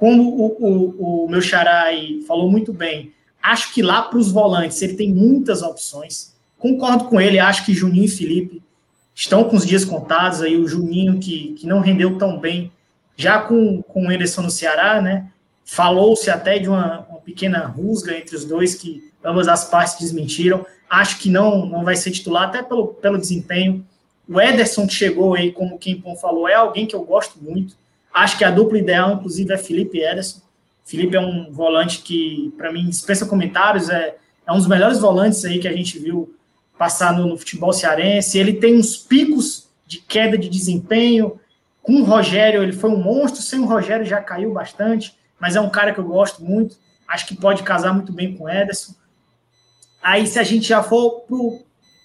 Como o, o, o meu xará falou muito bem, acho que lá para os volantes ele tem muitas opções. Concordo com ele, acho que Juninho e Felipe estão com os dias contados aí, o Juninho que, que não rendeu tão bem, já com, com o Ederson no Ceará, né? Falou-se até de uma, uma, pequena rusga entre os dois, que ambas as partes desmentiram. Acho que não, não vai ser titular, até pelo, pelo desempenho. O Ederson que chegou aí, como o Kimpon falou, é alguém que eu gosto muito. Acho que a dupla ideal, inclusive, é Felipe Ederson. Felipe é um volante que, para mim, dispensa comentários, é, é um dos melhores volantes aí que a gente viu passar no, no, futebol cearense. Ele tem uns picos de queda de desempenho. Com o Rogério, ele foi um monstro. Sem o Rogério, já caiu bastante. Mas é um cara que eu gosto muito. Acho que pode casar muito bem com o Ederson. Aí, se a gente já for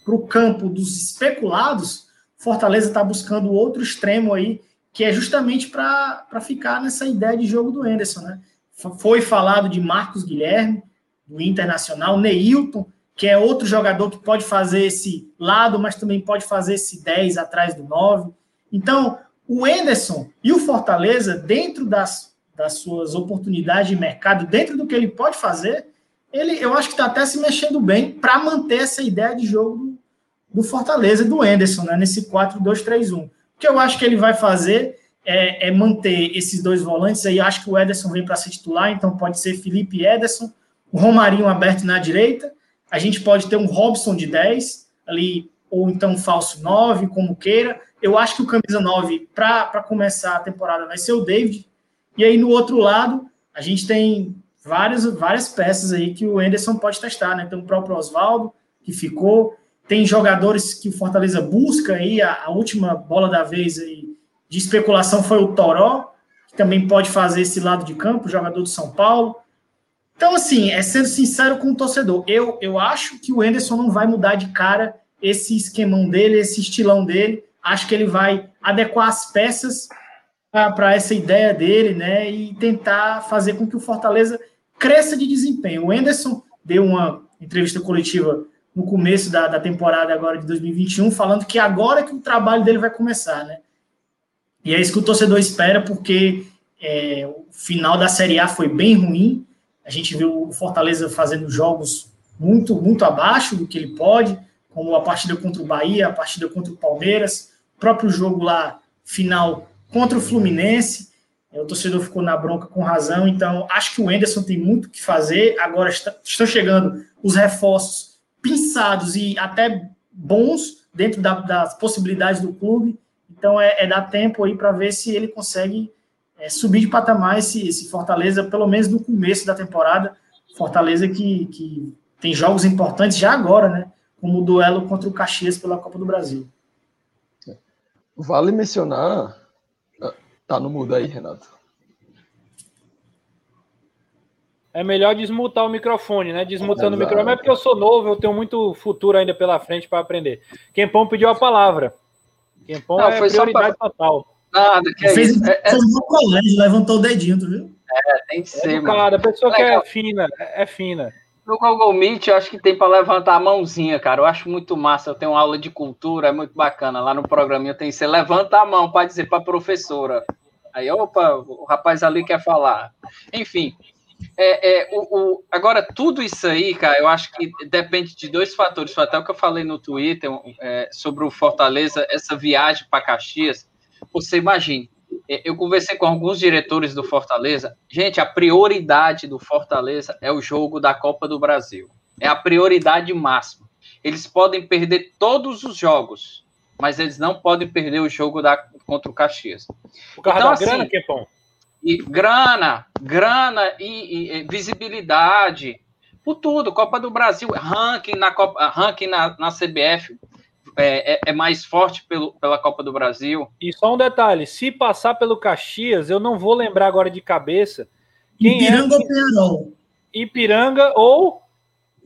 para o campo dos especulados, Fortaleza está buscando outro extremo aí, que é justamente para ficar nessa ideia de jogo do Enderson, né? Foi falado de Marcos Guilherme, do Internacional, Neilton, que é outro jogador que pode fazer esse lado, mas também pode fazer esse 10 atrás do 9. Então, o Enderson e o Fortaleza, dentro das, das suas oportunidades de mercado, dentro do que ele pode fazer, ele, eu acho que está até se mexendo bem para manter essa ideia de jogo do, Fortaleza e do Enderson, né, nesse 4-2-3-1. O que eu acho que ele vai fazer é, é, manter esses dois volantes aí. Acho que o Ederson vem para ser titular, então pode ser Felipe Ederson, o Romarinho aberto na direita. A gente pode ter um Robson de 10 ali, ou então um falso 9, como queira. Eu acho que o camisa 9, para começar a temporada, vai ser o David. E aí no outro lado, a gente tem várias, várias peças aí que o Enderson pode testar, né? Tem o próprio Oswaldo, que ficou. Tem jogadores que o Fortaleza busca aí, a, a última bola da vez aí de especulação foi o Toró, que também pode fazer esse lado de campo, jogador do São Paulo. Então, assim, é sendo sincero com o torcedor, eu, eu acho que o Enderson não vai mudar de cara esse esquemão dele, esse estilão dele. Acho que ele vai adequar as peças para essa ideia dele, né? E tentar fazer com que o Fortaleza cresça de desempenho. O Enderson deu uma entrevista coletiva no começo da, da temporada agora de 2021, falando que agora que o trabalho dele vai começar, né? E é isso que o torcedor espera, porque é, o final da Série A foi bem ruim. A gente viu o Fortaleza fazendo jogos muito, muito abaixo do que ele pode, como a partida contra o Bahia, a partida contra o Palmeiras, o próprio jogo lá final contra o Fluminense. É, o torcedor ficou na bronca com razão, então acho que o Enderson tem muito que fazer. Agora está, estão chegando os reforços pinçados e até bons dentro da, das possibilidades do clube. Então é, é dar tempo aí para ver se ele consegue é, subir de patamar esse, esse, Fortaleza, pelo menos no começo da temporada. Fortaleza que, que tem jogos importantes já agora, né? Como o duelo contra o Caxias pela Copa do Brasil. Vale mencionar. Tá no mudo aí, Renato. É melhor desmutar o microfone, né? Desmutando Exato. o microfone, é porque eu sou novo, eu tenho muito futuro ainda pela frente para aprender. Quem pão pediu a palavra. Kempon não, é foi prioridade pra... total. Nada, que é fez, isso. É, é... no colégio, levantou o dedinho, tu viu? É, tem que ser, é, mano. Cara, a pessoa que é fina, é, é fina. No Google Meet, eu acho que tem para levantar a mãozinha, cara. Eu acho muito massa. Eu tenho uma aula de cultura, é muito bacana. Lá no programinha tem que ser levanta a mão para dizer para a professora. Aí, opa, o rapaz ali quer falar. Enfim, é, é, o, o, agora, tudo isso aí, cara, eu acho que depende de dois fatores. Foi até o que eu falei no Twitter é, sobre o Fortaleza, essa viagem para Caxias. Você imagine, é, eu conversei com alguns diretores do Fortaleza. Gente, a prioridade do Fortaleza é o jogo da Copa do Brasil. É a prioridade máxima. Eles podem perder todos os jogos, mas eles não podem perder o jogo da, contra o Caxias. O carro então, da assim, grana, que é bom e grana, grana e, e, visibilidade, por tudo. Copa do Brasil, ranking na Copa, ranking na, na CBF é, é, é, mais forte pelo, pela Copa do Brasil. E só um detalhe: se passar pelo Caxias, eu não vou lembrar agora de cabeça. Quem Ipiranga é... ou Penharol? Ipiranga ou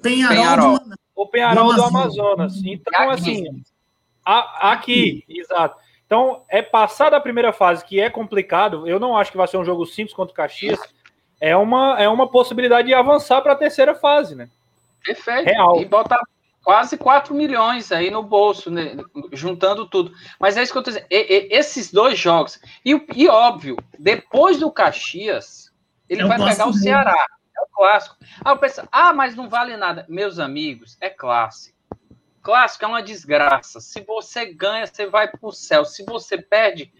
Penharol, Penharol. Do... ou Penharol do Amazonas. Então, assim, aqui, exato. Então, é passar da primeira fase, que é complicado. Eu não acho que vai ser um jogo simples contra o Caxias. É uma, é uma possibilidade de avançar para a terceira fase, né? Perfeito. Real. E botar quase 4 milhões aí no bolso, né? juntando tudo. Mas é isso que eu tô dizendo. E, e, esses dois jogos. E, e óbvio, depois do Caxias, ele é vai pegar o Ceará. É o clássico. Ah, eu penso, ah, mas não vale nada. Meus amigos, é clássico. Clássico é uma desgraça. Se você ganha, você vai para o céu. Se você perde,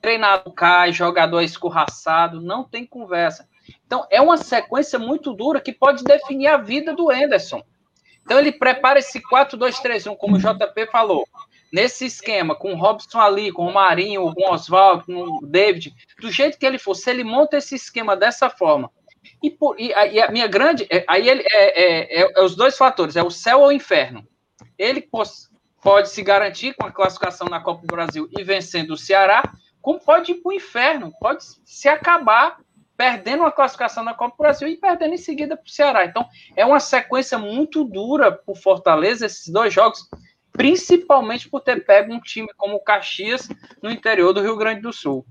treinador cai, jogador é escorraçado, não tem conversa. Então, é uma sequência muito dura que pode definir a vida do Anderson. Então, ele prepara esse 4-2-3-1, como o JP falou. Nesse esquema, com o Robson ali, com o Marinho, com o Oswaldo, com o David, do jeito que ele for, se ele monta esse esquema dessa forma, e, por, e, a, e a, minha grande. É, aí ele é, é, é, é, os dois fatores: é o céu ou o inferno ele pode se garantir com a classificação na Copa do Brasil e vencendo o Ceará, como pode ir para o inferno, pode se acabar perdendo uma classificação na Copa do Brasil e perdendo em seguida para o Ceará. Então, é uma sequência muito dura para o Fortaleza, esses dois jogos. principalmente por ter pego um time como o Caxias no interior do Rio Grande do Sul.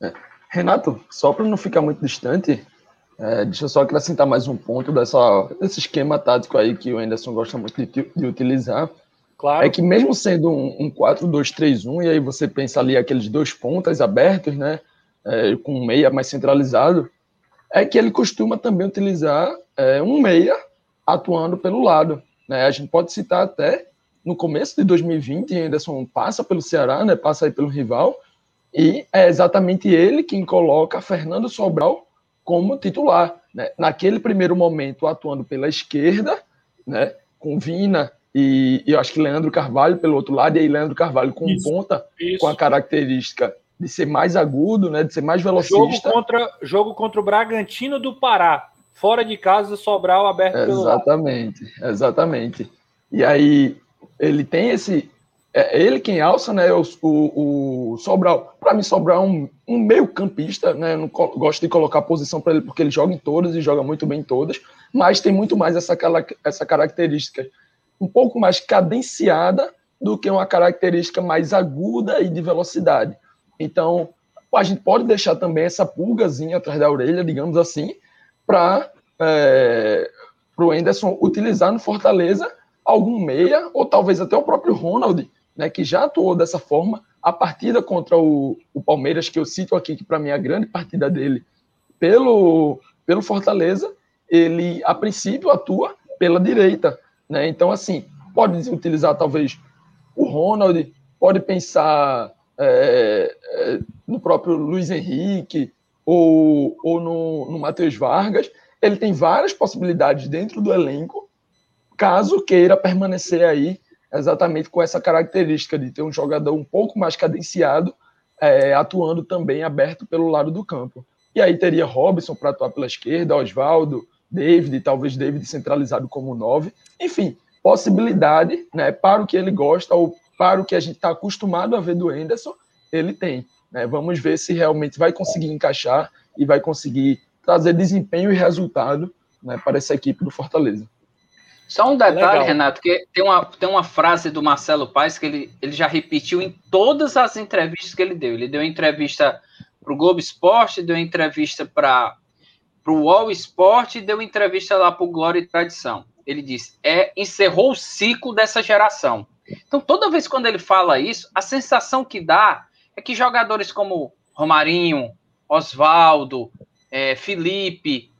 É. Renato, só para não ficar muito distante, é, deixa eu só acrescentar mais um ponto dessa, desse esquema tático aí que o Anderson gosta muito de, de utilizar. Claro. É que mesmo sendo um, um 4-2-3-1, e aí você pensa ali aqueles dois pontas abertos, né? É, com um meia mais centralizado, é que ele costuma também utilizar é, um meia atuando pelo lado. Né? A gente pode citar até no começo de 2020, Anderson passa pelo Ceará, né? passa aí pelo rival, e é exatamente ele quem coloca Fernando Sobral como titular. Né? Naquele primeiro momento, atuando pela esquerda, né? com Vina e, e eu acho que Leandro Carvalho pelo outro lado, e aí Leandro Carvalho com isso, ponta, isso. com a característica de ser mais agudo, né, de ser mais velocista. Jogo contra, jogo contra o Bragantino do Pará, fora de casa, Sobral aberto exatamente, pelo Exatamente, exatamente. E aí ele tem esse é ele quem alça, né? O, o, o Sobral, para mim, Sobral é um, um meio-campista, né? Eu não gosto de colocar posição para ele porque ele joga em todas e joga muito bem em todas, mas tem muito mais essa, essa característica um pouco mais cadenciada do que uma característica mais aguda e de velocidade. Então, a gente pode deixar também essa pulgazinha atrás da orelha, digamos assim, para é, o Anderson utilizar no Fortaleza algum meia, ou talvez até o próprio Ronald, né, que já atuou dessa forma. A partida contra o, o Palmeiras, que eu cito aqui, que para mim é a grande partida dele pelo, pelo Fortaleza, ele a princípio atua pela direita. Né? Então, assim, pode utilizar talvez o Ronald, pode pensar é, é, no próprio Luiz Henrique ou, ou no, no Matheus Vargas. Ele tem várias possibilidades dentro do elenco, caso queira permanecer aí exatamente com essa característica de ter um jogador um pouco mais cadenciado, é, atuando também aberto pelo lado do campo. E aí teria Robson para atuar pela esquerda, Oswaldo, David, talvez David centralizado como nove. Enfim, possibilidade né, para o que ele gosta ou para o que a gente está acostumado a ver do Anderson, ele tem. Né? Vamos ver se realmente vai conseguir encaixar e vai conseguir trazer desempenho e resultado né, para essa equipe do Fortaleza. Só um detalhe, Legal. Renato, que tem uma, tem uma frase do Marcelo Paes que ele, ele já repetiu em todas as entrevistas que ele deu. Ele deu entrevista para o Globo Esporte, deu entrevista para o All Sport e deu entrevista lá para o Glória e Tradição. Ele disse: é, encerrou o ciclo dessa geração. Então, toda vez quando ele fala isso, a sensação que dá é que jogadores como Romarinho, Oswaldo, é, Felipe,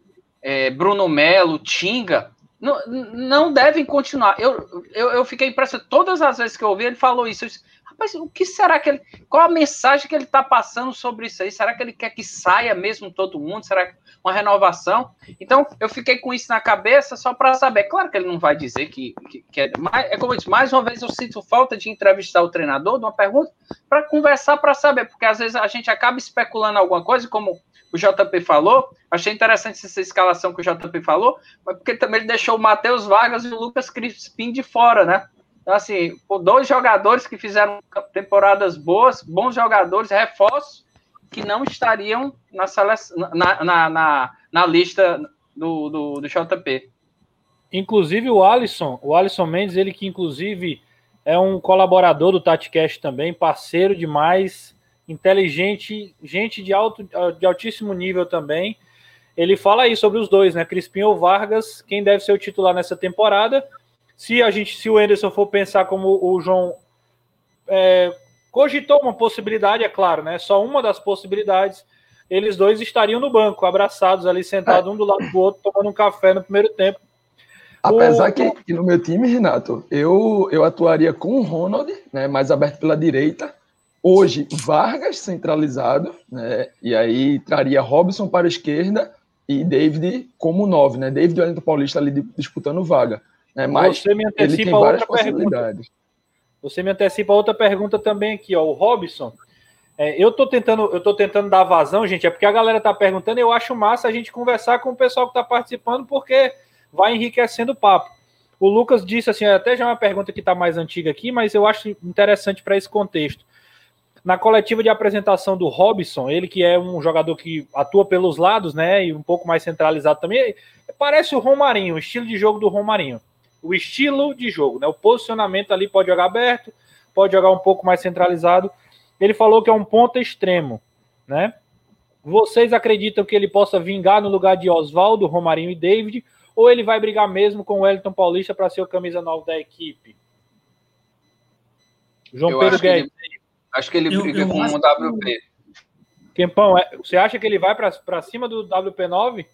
é, Bruno Melo, Tinga, não, não devem continuar. Eu, eu, eu fiquei impressionado. Todas as vezes que eu ouvi, ele falou isso. Eu disse, Rapaz, o que será que ele. Qual a mensagem que ele está passando sobre isso aí? Será que ele quer que saia mesmo todo mundo? Será que uma renovação? Então, eu fiquei com isso na cabeça só para saber. Claro que ele não vai dizer que, que, que é. Mas, é como eu disse, mais uma vez eu sinto falta de entrevistar o treinador, de uma pergunta, para conversar, para saber, porque às vezes a gente acaba especulando alguma coisa, como o JP falou. Achei interessante essa escalação que o JP falou, mas porque também ele deixou o Matheus Vargas e o Lucas Crispim de fora, né? Então, assim, dois jogadores que fizeram temporadas boas, bons jogadores, reforços, que não estariam na, seleção, na, na, na, na lista do, do, do, JP. Inclusive o Alisson, o Alisson Mendes, ele que inclusive é um colaborador do TatiCast também, parceiro demais, inteligente, gente de, alto, de altíssimo nível também. Ele fala aí sobre os dois, né? Crispim ou Vargas, quem deve ser o titular nessa temporada se a gente, se o Anderson for pensar como o João é, cogitou uma possibilidade, é claro, né? Só uma das possibilidades, eles dois estariam no banco, abraçados ali, sentados um do lado do outro, tomando um café no primeiro tempo. Apesar o... que, que, no meu time, Renato, eu, eu atuaria com o Ronald, né, mais aberto pela direita. Hoje, Vargas centralizado, né, e aí traria Robson para a esquerda e David como nove, né? David Wellington Paulista ali disputando vaga. Né? Mas Você me antecipa outra pergunta. Você me antecipa outra pergunta também aqui, ó. O Robson. É, eu tô tentando, eu tô tentando dar vazão, gente. É porque a galera tá perguntando. Eu acho massa a gente conversar com o pessoal que tá participando, porque vai enriquecendo o papo. O Lucas disse assim, até já é uma pergunta que está mais antiga aqui, mas eu acho interessante para esse contexto. Na coletiva de apresentação do Robson, ele que é um jogador que atua pelos lados, né, e um pouco mais centralizado também, parece o Romarinho, o estilo de jogo do Romarinho. O estilo de jogo, né? O posicionamento ali pode jogar aberto, pode jogar um pouco mais centralizado. Ele falou que é um ponto extremo, né? Vocês acreditam que ele possa vingar no lugar de Oswaldo, Romarinho e David, ou ele vai brigar mesmo com o Wellington Paulista para ser o camisa nova da equipe? João eu Pedro Guedes. Ele, acho que ele briga eu com o WP. Quempão, é, você acha que ele vai para cima do WP9?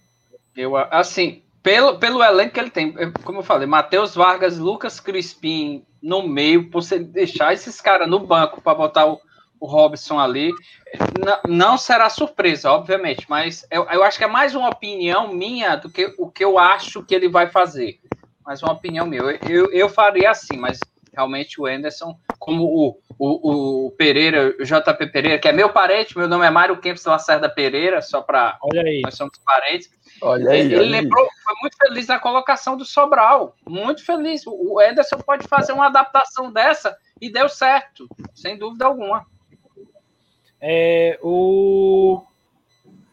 Eu, assim, pelo, pelo elenco que ele tem, como eu falei, Matheus Vargas, Lucas Crispim no meio, por você deixar esses caras no banco para botar o, o Robson ali, não, será surpresa, obviamente, mas eu, eu acho que é mais uma opinião minha do que o que eu acho que ele vai fazer. Mais uma opinião minha. Eu, eu, eu faria assim, mas realmente o Anderson, como o, o, o Pereira, o JP Pereira, que é meu parente, meu nome é Mário Kempis Lacerda Pereira, só para. Olha aí. Nós somos parentes. Olha aí, ele olha lembrou, aí. foi muito feliz na colocação do Sobral. Muito feliz. O Anderson pode fazer uma adaptação dessa e deu certo, sem dúvida alguma. É, o.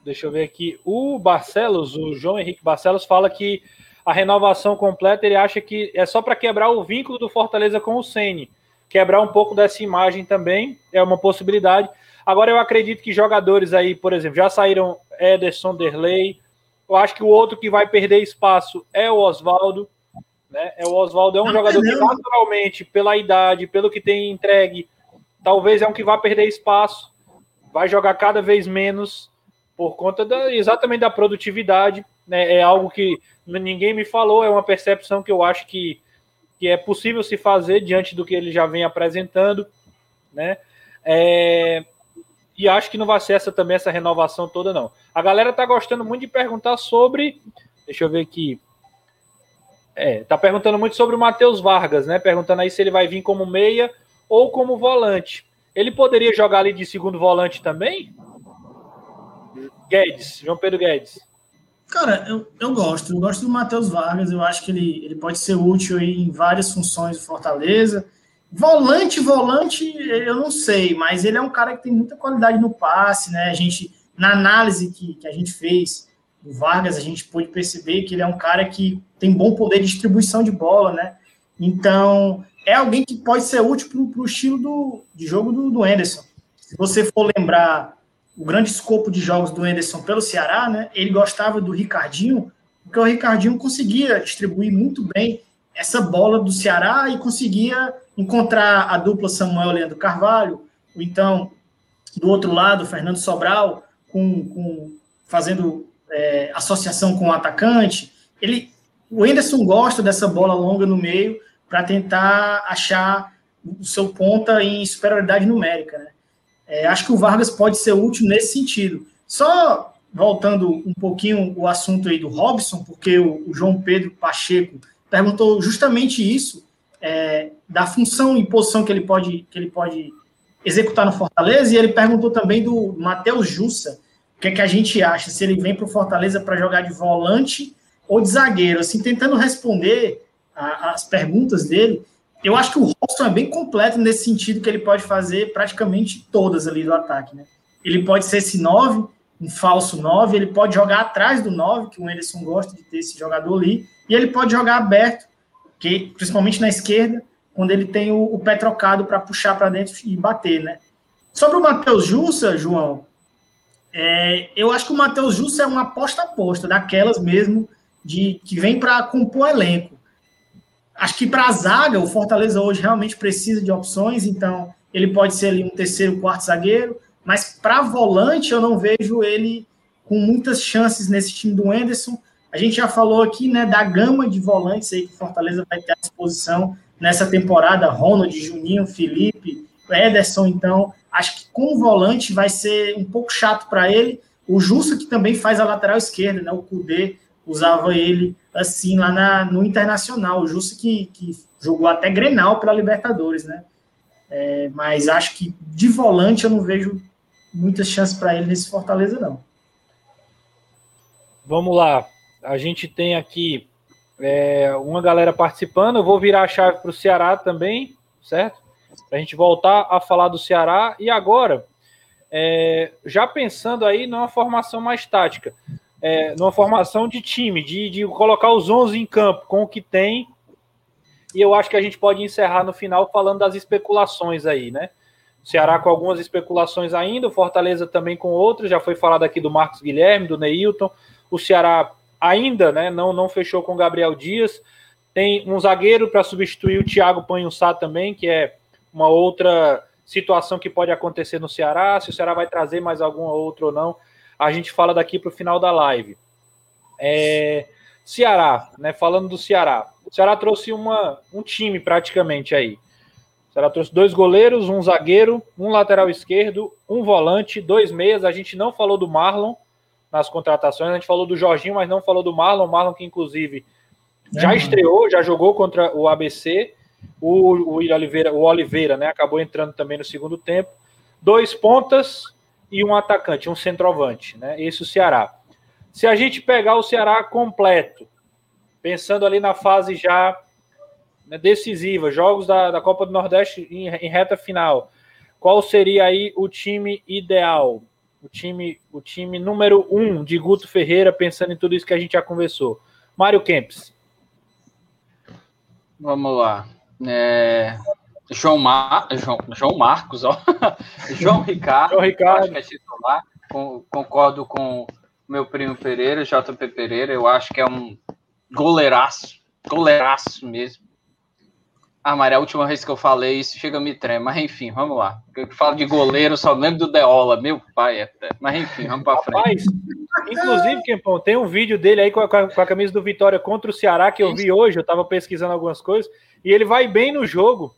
Deixa eu ver aqui. O Barcelos, o João Henrique Barcelos, fala que a renovação completa ele acha que é só para quebrar o vínculo do Fortaleza com o Sene. Quebrar um pouco dessa imagem também é uma possibilidade. Agora eu acredito que jogadores aí, por exemplo, já saíram Ederson Derley. Eu acho que o outro que vai perder espaço é o Oswaldo. Né? É o Oswaldo é um jogador que naturalmente, pela idade, pelo que tem entregue, talvez é um que vai perder espaço vai jogar cada vez menos por conta da, exatamente da produtividade. Né? É algo que ninguém me falou, é uma percepção que eu acho que, que é possível se fazer diante do que ele já vem apresentando. Né? É, e acho que não vai ser essa também, essa renovação toda, não. A galera tá gostando muito de perguntar sobre. Deixa eu ver aqui. É, tá perguntando muito sobre o Matheus Vargas, né? Perguntando aí se ele vai vir como meia ou como volante. Ele poderia jogar ali de segundo volante também? Guedes, João Pedro Guedes. Cara, eu, eu gosto. Eu gosto do Matheus Vargas. Eu acho que ele, ele pode ser útil em várias funções do Fortaleza. Volante, volante, eu não sei, mas ele é um cara que tem muita qualidade no passe, né? A gente, na análise que, que a gente fez do Vargas, a gente pôde perceber que ele é um cara que tem bom poder de distribuição de bola, né? Então, é alguém que pode ser útil para o estilo do, de jogo do, do Anderson. Se você for lembrar o grande escopo de jogos do Anderson pelo Ceará, né, ele gostava do Ricardinho, porque o Ricardinho conseguia distribuir muito bem essa bola do Ceará e conseguia encontrar a dupla Samuel Leandro Carvalho, ou então, do outro lado, Fernando Sobral, com, com fazendo é, associação com o atacante. Ele, o Anderson gosta dessa bola longa no meio, para tentar achar o seu ponta em superioridade numérica. Né? É, acho que o Vargas pode ser útil nesse sentido. Só voltando um pouquinho o assunto aí do Robson, porque o, o João Pedro Pacheco perguntou justamente isso, é, da função e posição que ele pode, que ele pode executar no Fortaleza, e ele perguntou também do Matheus Jussa, o que é que a gente acha, se ele vem para o Fortaleza para jogar de volante ou de zagueiro. Assim, tentando responder, a, as perguntas dele, eu acho que o Robson é bem completo nesse sentido que ele pode fazer praticamente todas ali do ataque, né? Ele pode ser esse 9, um falso 9, ele pode jogar atrás do 9, que o Anderson gosta de ter esse jogador ali, e ele pode jogar aberto, que principalmente na esquerda, quando ele tem o, o pé trocado para puxar para dentro e bater, né? Sobre o Matheus Jussa, João, é, eu acho que o Matheus Jussa é uma aposta-aposta, daquelas mesmo, de que vem para compor elenco. Acho que para a zaga, o Fortaleza hoje realmente precisa de opções, então ele pode ser ali um terceiro, quarto zagueiro, mas para volante eu não vejo ele com muitas chances nesse time do Enderson. A gente já falou aqui né, da gama de volantes aí que o Fortaleza vai ter à disposição nessa temporada, Ronald, Juninho, Felipe, Ederson, então acho que com volante vai ser um pouco chato para ele. O Justo, que também faz a lateral esquerda, né, o Cudê, usava ele assim lá na, no Internacional. O Justo que, que jogou até Grenal pela Libertadores, né? É, mas acho que de volante eu não vejo muitas chances para ele nesse Fortaleza, não. Vamos lá. A gente tem aqui é, uma galera participando. Eu vou virar a chave para o Ceará também, certo? Para a gente voltar a falar do Ceará. E agora, é, já pensando aí numa formação mais tática é, numa formação de time, de, de colocar os 11 em campo com o que tem, E eu acho que a gente pode encerrar no final falando das especulações aí, né? Ceará com algumas especulações ainda, o Fortaleza também com outras, já foi falado aqui do Marcos Guilherme, do Neilton. O Ceará ainda né, não, não fechou com o Gabriel Dias. Tem um zagueiro para substituir o Thiago Panhussá também, que é uma outra situação que pode acontecer no Ceará. Se o Ceará vai trazer mais alguma outra ou não, a gente fala daqui para o final da live. É, Ceará, né? Falando do Ceará. O Ceará trouxe uma, um time praticamente aí. Ela trouxe dois goleiros, um zagueiro, um lateral esquerdo, um volante, dois meias. A gente não falou do Marlon nas contratações, a gente falou do Jorginho, mas não falou do Marlon. Marlon, que inclusive já é, estreou, já jogou contra o ABC. O, o Oliveira, o Oliveira, né? Acabou entrando também no segundo tempo. Dois pontas e um atacante, um centroavante, né? Esse é o Ceará. Se a gente pegar o Ceará completo, pensando ali na fase já né, decisiva, jogos da, da Copa do Nordeste em, em, reta final, qual seria aí o time ideal? O time, o time número um de Guto Ferreira, pensando em tudo isso que a gente já conversou. Mário Kempis. Vamos lá. É... João, Mar... João, João Marcos, ó. *laughs* João Ricardo. João Ricardo. Acho que é titular. Concordo com meu primo Pereira, JP Pereira. Eu acho que é um goleiraço. Goleiraço mesmo. Ah, Maria, a última vez que eu falei isso chega a me tremer. Mas enfim, vamos lá. Eu falo de goleiro, só lembro do Deola, meu pai até. Mas enfim, vamos para frente. inclusive, Kempão, tem um vídeo dele aí com a, com a, camisa do Vitória contra o Ceará que eu vi hoje. Eu estava pesquisando algumas coisas. E ele vai bem no jogo.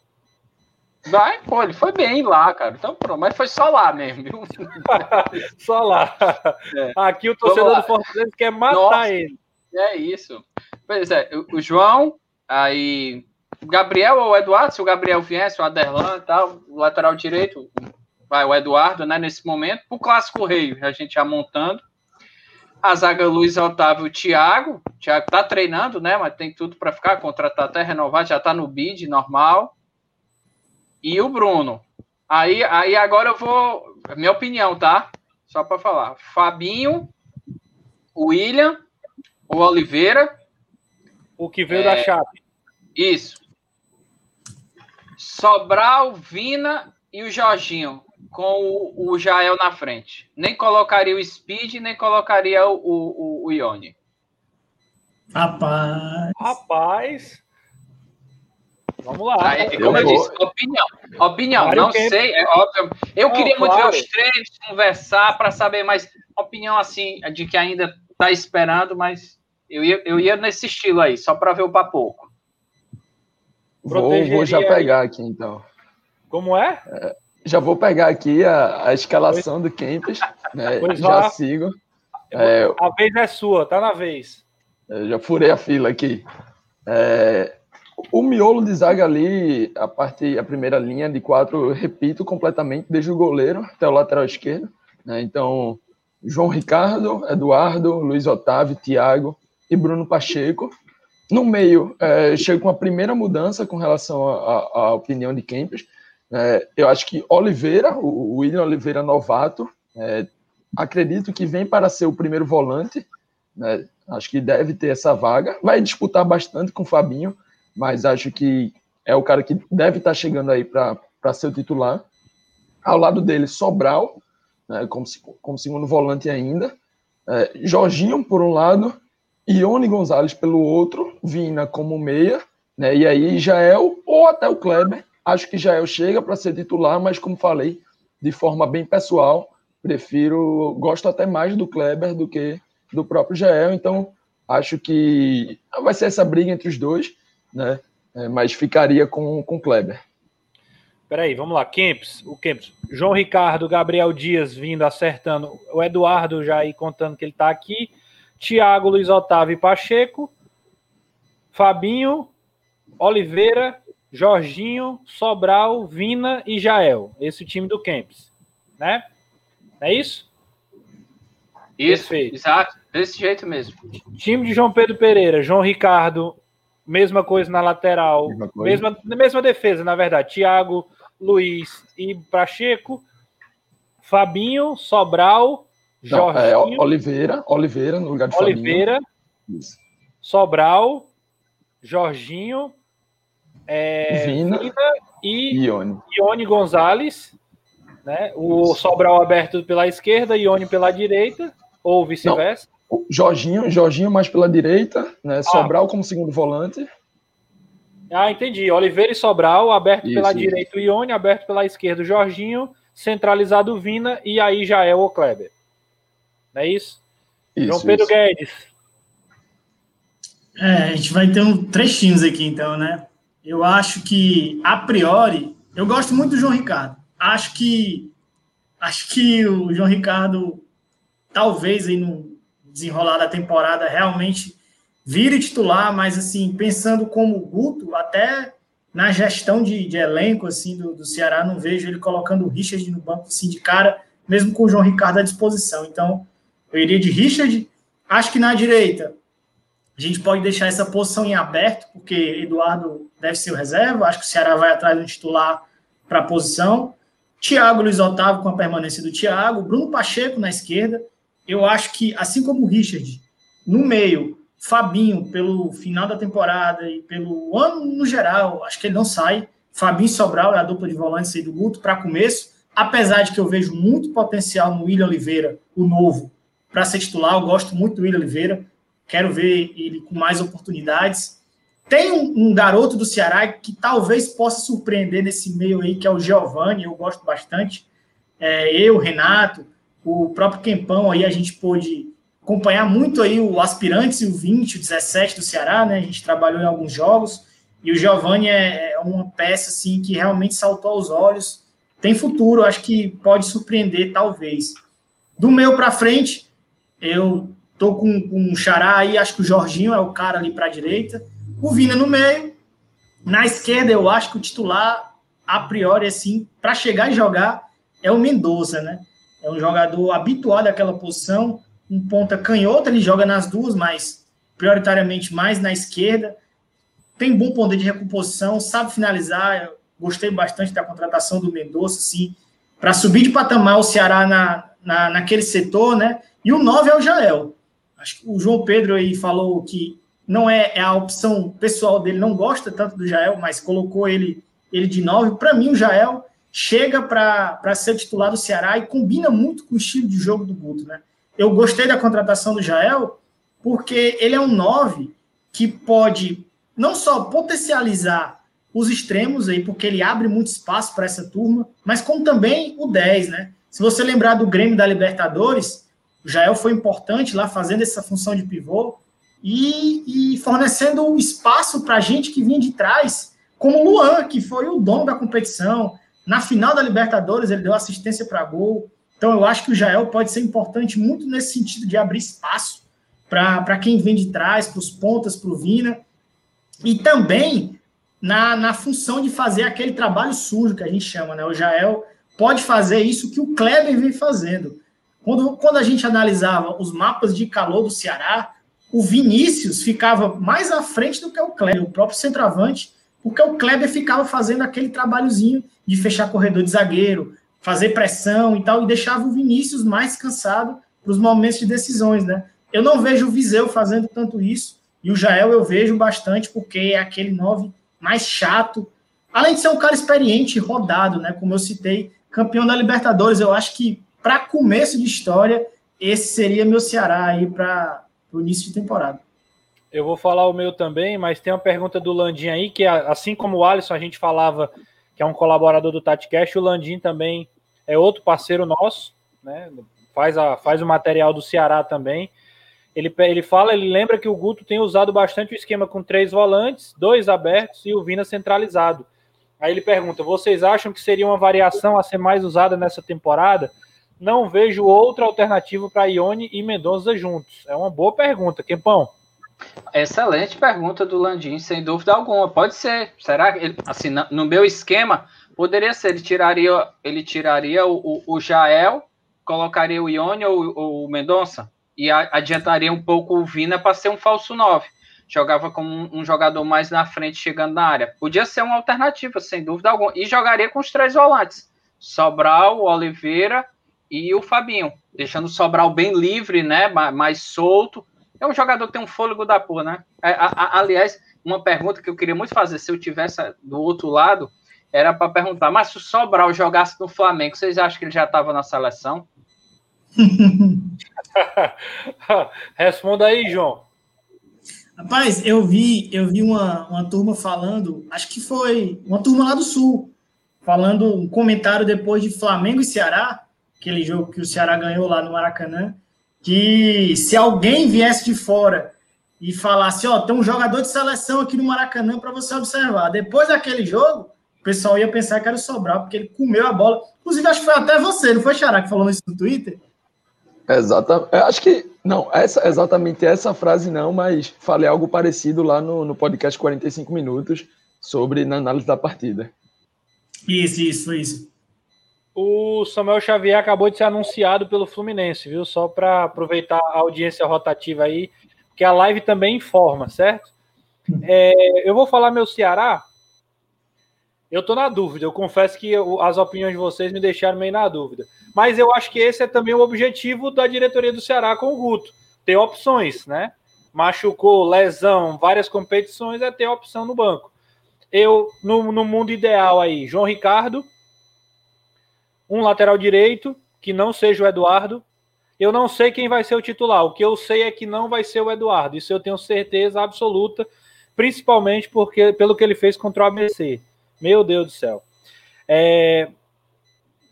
Vai, pô, ele foi bem lá, cara. Então, pronto, mas foi só lá mesmo, viu? *laughs* só lá. É. Aqui o torcedor do Fortaleza quer matar Nossa, ele. É isso. Pois é, o João, aí Gabriel ou Eduardo, se o Gabriel viesse, o Aderlan e tal, o lateral direito, vai o Eduardo, né, nesse momento. O Clássico Rei, a gente já montando. A zaga Luiz Otávio e Thiago. O Thiago tá treinando, né, mas tem tudo para ficar, contratar até renovar, já tá no bid normal. E o Bruno. Aí, aí agora eu vou, minha opinião, tá? Só para falar. Fabinho, o William, o Oliveira. O que veio é, da Chape. Isso. Sobral, Vina e o Jorginho, com o, o Jael na frente. Nem colocaria o Speed, nem colocaria o, o, o Ione. Rapaz. Rapaz. Vamos lá. Aí, como eu, eu disse, opinião. Opinião, não sei, é óbvio. Eu queria muito claro. ver os treinos, conversar para saber mais opinião assim, de que ainda está esperando, mas eu ia, eu ia nesse estilo aí, só para ver o papo. Vou, vou já pegar aqui, então. Como é? é já vou pegar aqui a, a escalação pois... do Kempis. Né? *laughs* já lá. sigo. É, a vez é sua, tá na vez. já furei a fila aqui. É, o miolo de zaga ali, a parte, a primeira linha de quatro, eu repito completamente, desde o goleiro até o lateral esquerdo. Né? Então, João Ricardo, Eduardo, Luiz Otávio, Thiago e Bruno Pacheco. No meio, é, chego com a primeira mudança com relação à opinião de Kempis. É, eu acho que Oliveira, o William Oliveira novato, é, acredito que vem para ser o primeiro volante. Né? Acho que deve ter essa vaga. Vai disputar bastante com o Fabinho, mas acho que é o cara que deve estar chegando aí para ser o titular. Ao lado dele, Sobral, né, como, como segundo volante ainda. É, Jorginho, por um lado, Ione Gonzalez pelo outro, Vina como meia, né? E aí Jael ou até o Kleber. Acho que Jael chega para ser titular, mas como falei, de forma bem pessoal, prefiro, gosto até mais do Kleber do que do próprio Jael, então acho que vai ser essa briga entre os dois, né? É, mas ficaria com, com o Kleber. Peraí, vamos lá. Kempis, o Kempis. João Ricardo, Gabriel Dias vindo, acertando. O Eduardo já aí contando que ele está aqui. Tiago, Luiz Otávio e Pacheco, Fabinho, Oliveira, Jorginho, Sobral, Vina e Jael. Esse é time do Kempis, né? É isso? Isso, Perfeito. exato. Desse jeito mesmo. Time de João Pedro Pereira, João Ricardo, mesma coisa na lateral, mesma, mesma, mesma defesa, na verdade. Thiago, Luiz e Pacheco, Fabinho, Sobral, não, é Oliveira, Oliveira no lugar de Oliveira. Sobral, Jorginho, é, Vina, Vina e Ione. Ione Gonzalez, né? O Sobral aberto pela esquerda, Ione pela direita, ou vice-versa. Jorginho, Jorginho mais pela direita, né? Sobral como segundo volante. Ah, entendi. Oliveira e Sobral, aberto Isso, pela isso. direita o Ione, aberto pela esquerda o Jorginho, centralizado o Vina e aí já é o Kleber. É isso? Isso, João Pedro isso. Guedes. É, a gente vai ter um, três times aqui, então, né? Eu acho que, a priori, eu gosto muito do João Ricardo. Acho que acho que o João Ricardo, talvez aí no desenrolar da temporada, realmente vire titular, mas assim, pensando como o Guto, até na gestão de, de elenco assim do, do Ceará, não vejo ele colocando o Richard no banco assim de cara, mesmo com o João Ricardo à disposição. Então, eu iria de Richard. Acho que na direita, a gente pode deixar essa posição em aberto, porque Eduardo deve ser o reserva. Acho que o Ceará vai atrás do titular para a posição. Thiago Luiz Otávio com a permanência do Thiago. Bruno Pacheco na esquerda. Eu acho que, assim como o Richard, no meio, Fabinho, pelo final da temporada e pelo ano no geral, acho que ele não sai. Fabinho Sobral é a dupla de volantes aí do Guto para começo. Apesar de que eu vejo muito potencial no William Oliveira, o novo, para ser titular. Eu gosto muito do William Oliveira. Quero ver ele com mais oportunidades. Tem um, um garoto do Ceará que talvez possa surpreender nesse meio aí, que é o Giovanni. Eu gosto bastante. É, eu, Renato, o próprio Quempão aí, a gente pôde acompanhar muito aí o Aspirantes e o 20, o 17 do Ceará, né? A gente trabalhou em alguns jogos. E o Giovanni é, é uma peça assim que realmente saltou aos olhos. Tem futuro, acho que pode surpreender, talvez. Do meio para frente, eu tô com, com o Xará aí, acho que o Jorginho é o cara ali para a direita. O Vina no meio. Na esquerda, eu acho que o titular, a priori, assim, para chegar e jogar, é o Mendoza, né? É um jogador habituado àquela posição, um ponta canhota, ele joga nas duas, mas prioritariamente mais na esquerda. Tem bom poder de recomposição, sabe finalizar. Eu gostei bastante da contratação do Mendoza, assim, para subir de patamar o Ceará na, na, naquele setor, né? E o 9 é o Jael. Acho que o João Pedro aí falou que não é, é a opção pessoal dele, não gosta tanto do Jael, mas colocou ele, ele de 9. Para mim, o Jael chega para ser titular do Ceará e combina muito com o estilo de jogo do Guto, né? Eu gostei da contratação do Jael porque ele é um 9 que pode não só potencializar os extremos aí, porque ele abre muito espaço para essa turma, mas como também o 10, né? Se você lembrar do Grêmio da Libertadores, o Jael foi importante lá fazendo essa função de pivô e, e fornecendo espaço para gente que vinha de trás, como o Luan, que foi o dono da competição. Na final da Libertadores, ele deu assistência para gol. Então, eu acho que o Jael pode ser importante muito nesse sentido de abrir espaço para quem vem de trás, para os pontas, para o Vina. E também na, na função de fazer aquele trabalho sujo que a gente chama, né? O Jael pode fazer isso que o Kleber vem fazendo. Quando, quando a gente analisava os mapas de calor do Ceará, o Vinícius ficava mais à frente do que o Kleber, o próprio centroavante, porque o Kleber ficava fazendo aquele trabalhozinho de fechar corredor de zagueiro, fazer pressão e tal, e deixava o Vinícius mais cansado para os momentos de decisões, né? Eu não vejo o Viseu fazendo tanto isso, e o Jael eu vejo bastante, porque é aquele nove mais chato, além de ser um cara experiente, rodado, né? Como eu citei, campeão da Libertadores, eu acho que para começo de história, esse seria meu Ceará aí para o início de temporada. Eu vou falar o meu também, mas tem uma pergunta do Landim aí, que assim como o Alisson, a gente falava que é um colaborador do TatiCast, o Landim também é outro parceiro nosso, né? Faz, a, faz o material do Ceará também. Ele, ele fala, ele lembra que o Guto tem usado bastante o esquema com três volantes, dois abertos e o Vina centralizado. Aí ele pergunta: vocês acham que seria uma variação a ser mais usada nessa temporada? Não vejo outra alternativa para Ione e Mendonça juntos. É uma boa pergunta, Kempão. Excelente pergunta do Landim, sem dúvida alguma. Pode ser. Será que ele, assim, no meu esquema, poderia ser. Ele tiraria, ele tiraria o, o, o Jael, colocaria o Ione ou, ou o Mendonça e a, adiantaria um pouco o Vina para ser um falso 9. Jogava como um, jogador mais na frente, chegando na área. Podia ser uma alternativa, sem dúvida alguma. E jogaria com os três volantes: Sobral, Oliveira e o Fabinho. Deixando o Sobral bem livre, né? Mais, mais solto é um jogador que tem um fôlego da porra, né? É, a, a, aliás, uma pergunta que eu queria muito fazer, se eu tivesse do outro lado, era para perguntar, mas se o Sobral jogasse no Flamengo, vocês acham que ele já estava na seleção? *laughs* *laughs* Responda aí, João. Rapaz, eu vi, eu vi uma, uma turma falando, acho que foi uma turma lá do Sul, falando um comentário depois de Flamengo e Ceará, aquele jogo que o Ceará ganhou lá no Maracanã, que se alguém viesse de fora e falasse, ó, tem um jogador de seleção aqui no Maracanã para você observar. Depois daquele jogo, o pessoal ia pensar que era o Sobral, porque ele comeu a bola. Inclusive, acho que foi até você, não foi, Xará, que falou isso no Twitter? Exatamente. Acho que, não, essa, exatamente essa frase não, mas falei algo parecido lá no, no podcast 45 Minutos sobre na análise da partida. Isso, isso, isso. O Samuel Xavier acabou de ser anunciado pelo Fluminense, viu? Só para aproveitar a audiência rotativa aí, que a live também informa, certo? É, eu vou falar meu Ceará. Eu tô na dúvida. Eu confesso que eu, as opiniões de vocês me deixaram meio na dúvida. Mas eu acho que esse é também o objetivo da diretoria do Ceará com o Guto. Ter opções, né? Machucou, lesão, várias competições, é ter opção no banco. Eu, no, no mundo ideal aí, João Ricardo, um lateral direito, que não seja o Eduardo, eu não sei quem vai ser o titular. O que eu sei é que não vai ser o Eduardo. Isso eu tenho certeza absoluta, principalmente porque pelo que ele fez contra o ABC. Meu Deus do céu. É,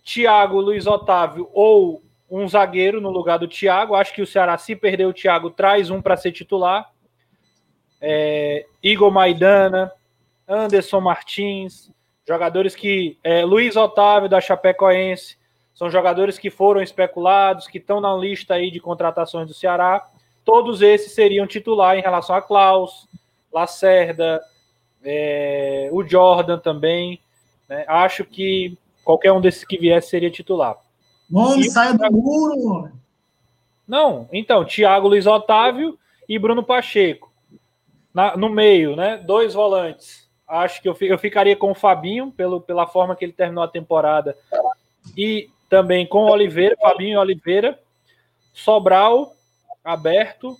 Thiago, Luiz Otávio ou um zagueiro no lugar do Thiago. Acho que o Ceará, se perder o Thiago, traz um para ser titular. É, Igor Maidana, Anderson Martins, jogadores que. É, Luiz Otávio da Chapecoense, são jogadores que foram especulados, que estão na lista aí de contratações do Ceará. Todos esses seriam titular em relação a Klaus, Lacerda, é, o Jordan também. Né? Acho que qualquer um desses que viesse seria titular. Homem, saia do muro! Não, então, Thiago Luiz Otávio e Bruno Pacheco. Na, no meio, né? Dois volantes. Acho que eu, eu ficaria com o Fabinho, pelo, pela forma que ele terminou a temporada. E também com Oliveira, Fabinho Oliveira, Sobral aberto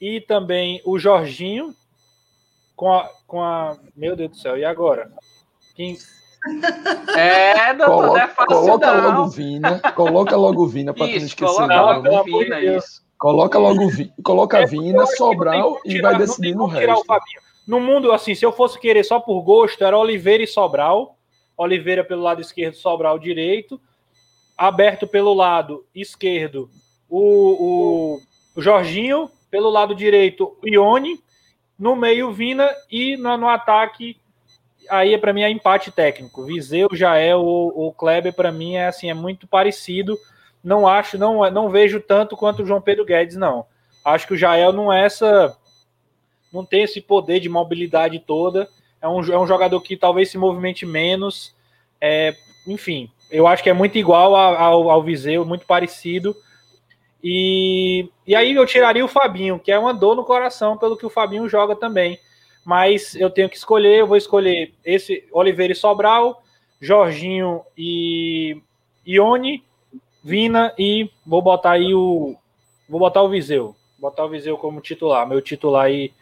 e também o Jorginho com a, com a. Meu Deus do céu, e agora? Quem... É, doutor, coloca, é fácil, coloca não. logo Vina, coloca logo Vina para tu não esquecer. Coloca não, logo Vina, isso. Coloca logo Vina, coloca é, Vina, Sobral e vai decidir no resto. No mundo, assim, se eu fosse querer só por gosto, era Oliveira e Sobral. Oliveira pelo lado esquerdo, Sobral direito aberto pelo lado esquerdo o, o, o Jorginho, pelo lado direito o Ione, no meio Vina e no, no ataque aí é para mim é empate técnico. Viseu já é o, o Kleber para mim é assim é muito parecido. Não acho, não não vejo tanto quanto o João Pedro Guedes não. Acho que o Jael não é essa não tem esse poder de mobilidade toda. É um, é um jogador que talvez se movimente menos. É, enfim, eu acho que é muito igual ao, ao Viseu, muito parecido. E, e aí eu tiraria o Fabinho, que é uma dor no coração pelo que o Fabinho joga também. Mas eu tenho que escolher, eu vou escolher esse Oliveira e Sobral, Jorginho e Ione, Vina e vou botar aí o vou botar o Viseu, botar o Viseu como titular, meu titular aí.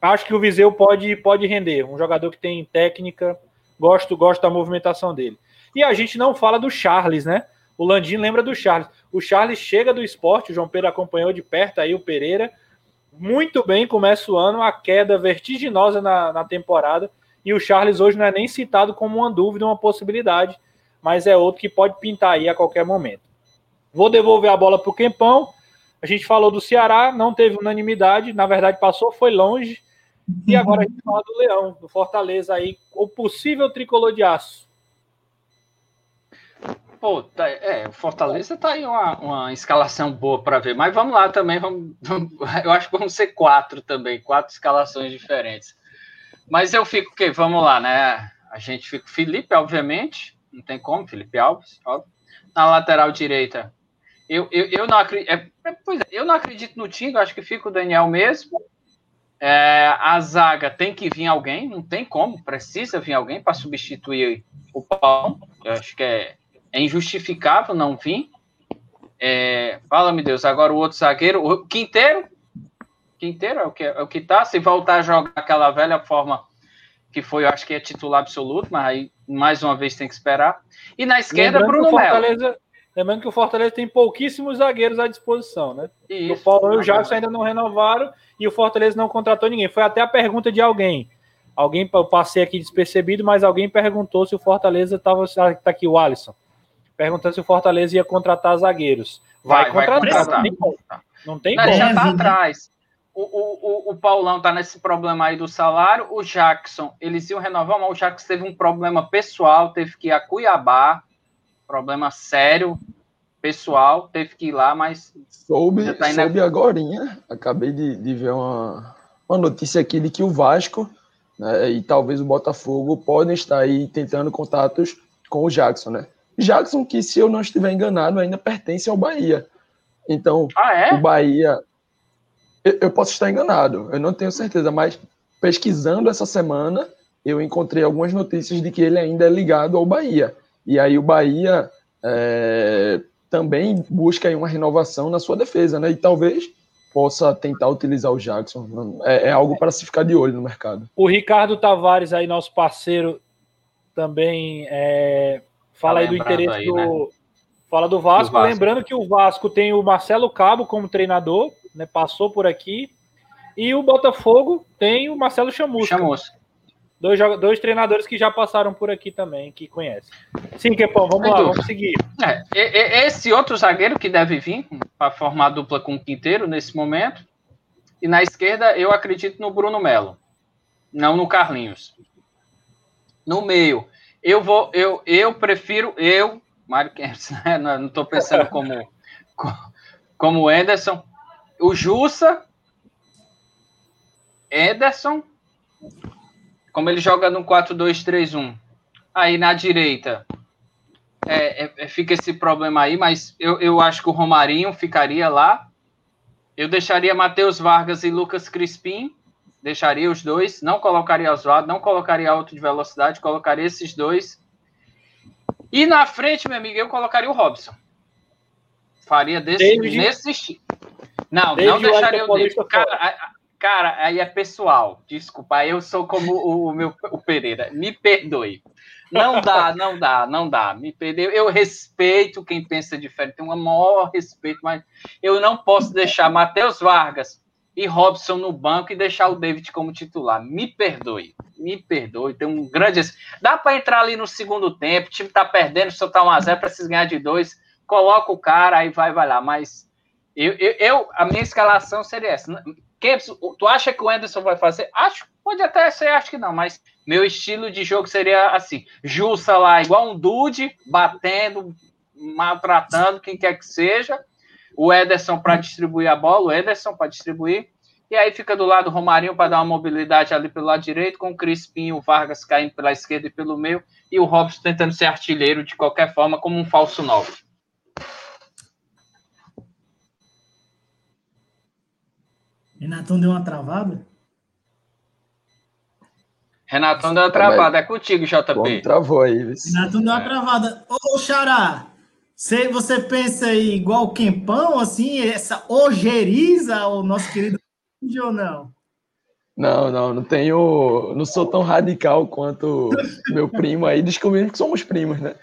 Acho que o Viseu pode pode render, um jogador que tem técnica, gosto gosto da movimentação dele. E a gente não fala do Charles, né? O Landim lembra do Charles. O Charles chega do esporte, o João Pedro acompanhou de perto aí o Pereira. Muito bem, começa o ano, a queda vertiginosa na, na temporada. E o Charles hoje não é nem citado como uma dúvida, uma possibilidade, mas é outro que pode pintar aí a qualquer momento. Vou devolver a bola para o Quempão. A gente falou do Ceará, não teve unanimidade, na verdade passou, foi longe. E agora a gente fala do Leão, do Fortaleza aí, o possível tricolor de aço. Pô, tá, é, Fortaleza tá aí uma, uma escalação boa para ver, mas vamos lá também, vamos, vamos, *laughs* eu acho que vão ser quatro também, quatro escalações diferentes. Mas eu fico que vamos lá, né? A gente fica Felipe, obviamente, não tem como, Felipe Alves. Na lateral direita, eu, eu, eu, não, acredito, é, é, pois é, eu não acredito no Tinga, acho que fica o Daniel mesmo. É, a zaga tem que vir alguém, não tem como, precisa vir alguém para substituir o Paulo. Eu acho que é é injustificável não vir. É, Fala-me Deus, agora o outro zagueiro, o Quinteiro, Quinteiro é o que, é o que tá. Se voltar a jogar aquela velha forma que foi, eu acho que é titular absoluto, mas aí mais uma vez tem que esperar. E na esquerda, Bruno Melo. Lembrando que o Fortaleza tem pouquíssimos zagueiros à disposição, né? Isso, o Paulo e o Jackson ainda não renovaram e o Fortaleza não contratou ninguém. Foi até a pergunta de alguém. Alguém, eu passei aqui despercebido, mas alguém perguntou se o Fortaleza estava. Está aqui o Alisson. Perguntando se o Fortaleza ia contratar zagueiros. Vai, vai contratar, vai contratar. não tem como. Não tem como. Já está atrás. O, o, o, o Paulão tá nesse problema aí do salário. O Jackson, eles iam renovar, mas o Jackson teve um problema pessoal, teve que ir a Cuiabá problema sério, pessoal, teve que ir lá, mas. Soube, tá soube agora, acabei de, de ver uma, uma notícia aqui de que o Vasco né, e talvez o Botafogo podem estar aí tentando contatos com o Jackson, né? Jackson, que se eu não estiver enganado, ainda pertence ao Bahia. Então, ah, é? o Bahia. Eu, eu posso estar enganado, eu não tenho certeza, mas pesquisando essa semana, eu encontrei algumas notícias de que ele ainda é ligado ao Bahia. E aí o Bahia é, também busca uma renovação na sua defesa, né? E talvez possa tentar utilizar o Jackson. É, é algo para se ficar de olho no mercado. O Ricardo Tavares, aí, nosso parceiro, também é, fala tá aí do interesse aí, do. Né? Fala do Vasco. Vasco. Lembrando que o Vasco tem o Marcelo Cabo como treinador, né? Passou por aqui. E o Botafogo tem o Marcelo Chamusca. Chamusca. Dois, dois treinadores que já passaram por aqui também, que conhecem. Sim, Kepão, vamos lá, vamos seguir. É, esse outro zagueiro que deve vir para formar dupla com o Quinteiro nesse momento. E na esquerda, eu acredito no Bruno Melo, não no Carlinhos. No meio, eu vou, eu, eu prefiro, eu, Mário Kempis, *laughs* né? não estou pensando como, como o Ederson, o Jussa, Ederson como ele joga no 4-2-3-1, aí na direita é, é, é, fica esse problema aí, mas eu, eu acho que o Romarinho ficaria lá. Eu deixaria Matheus Vargas e Lucas Crispim, deixaria os dois, não colocaria Oswaldo, não colocaria alto de velocidade, colocaria esses dois. E na frente, meu amigo, eu colocaria o Robson. Faria desse, David, nesse estilo. Não, David não deixaria o David. Cara, Cara, aí é pessoal. Desculpa, eu sou como o, o meu o Pereira. Me perdoe. Não dá, não dá, não dá. Me perdeu. Eu respeito quem pensa diferente, tenho um maior respeito, mas eu não posso deixar Matheus Vargas e Robson no banco e deixar o David como titular. Me perdoe, me perdoe. Tem um grande. Dá para entrar ali no segundo tempo, o time tá perdendo, só tá 1x0, precisa ganhar de dois. Coloca o cara, aí vai, vai lá. Mas eu, eu, eu a minha escalação seria essa Kempis, tu acha que o Anderson vai fazer? Acho, pode até ser, acho que não, mas meu estilo de jogo seria assim: Jussa lá, igual um dude, batendo, maltratando quem quer que seja. O Ederson para distribuir a bola, o Ederson para distribuir. E aí fica do lado o Romarinho para dar uma mobilidade ali pelo lado direito, com o Crispim, o Vargas caindo pela esquerda e pelo meio, e o Robson tentando ser artilheiro de qualquer forma, como um falso 9. Renatão deu uma travada? Renatão deu uma travada. É contigo, JP. Como travou aí. Renatão deu uma é. travada. Ô, Xará, você, você pensa aí igual o Quempão, assim, essa ojeriza o nosso querido ou não? Não, não, não tenho. Não sou tão radical quanto meu primo aí. Descobrimos que somos primos, né?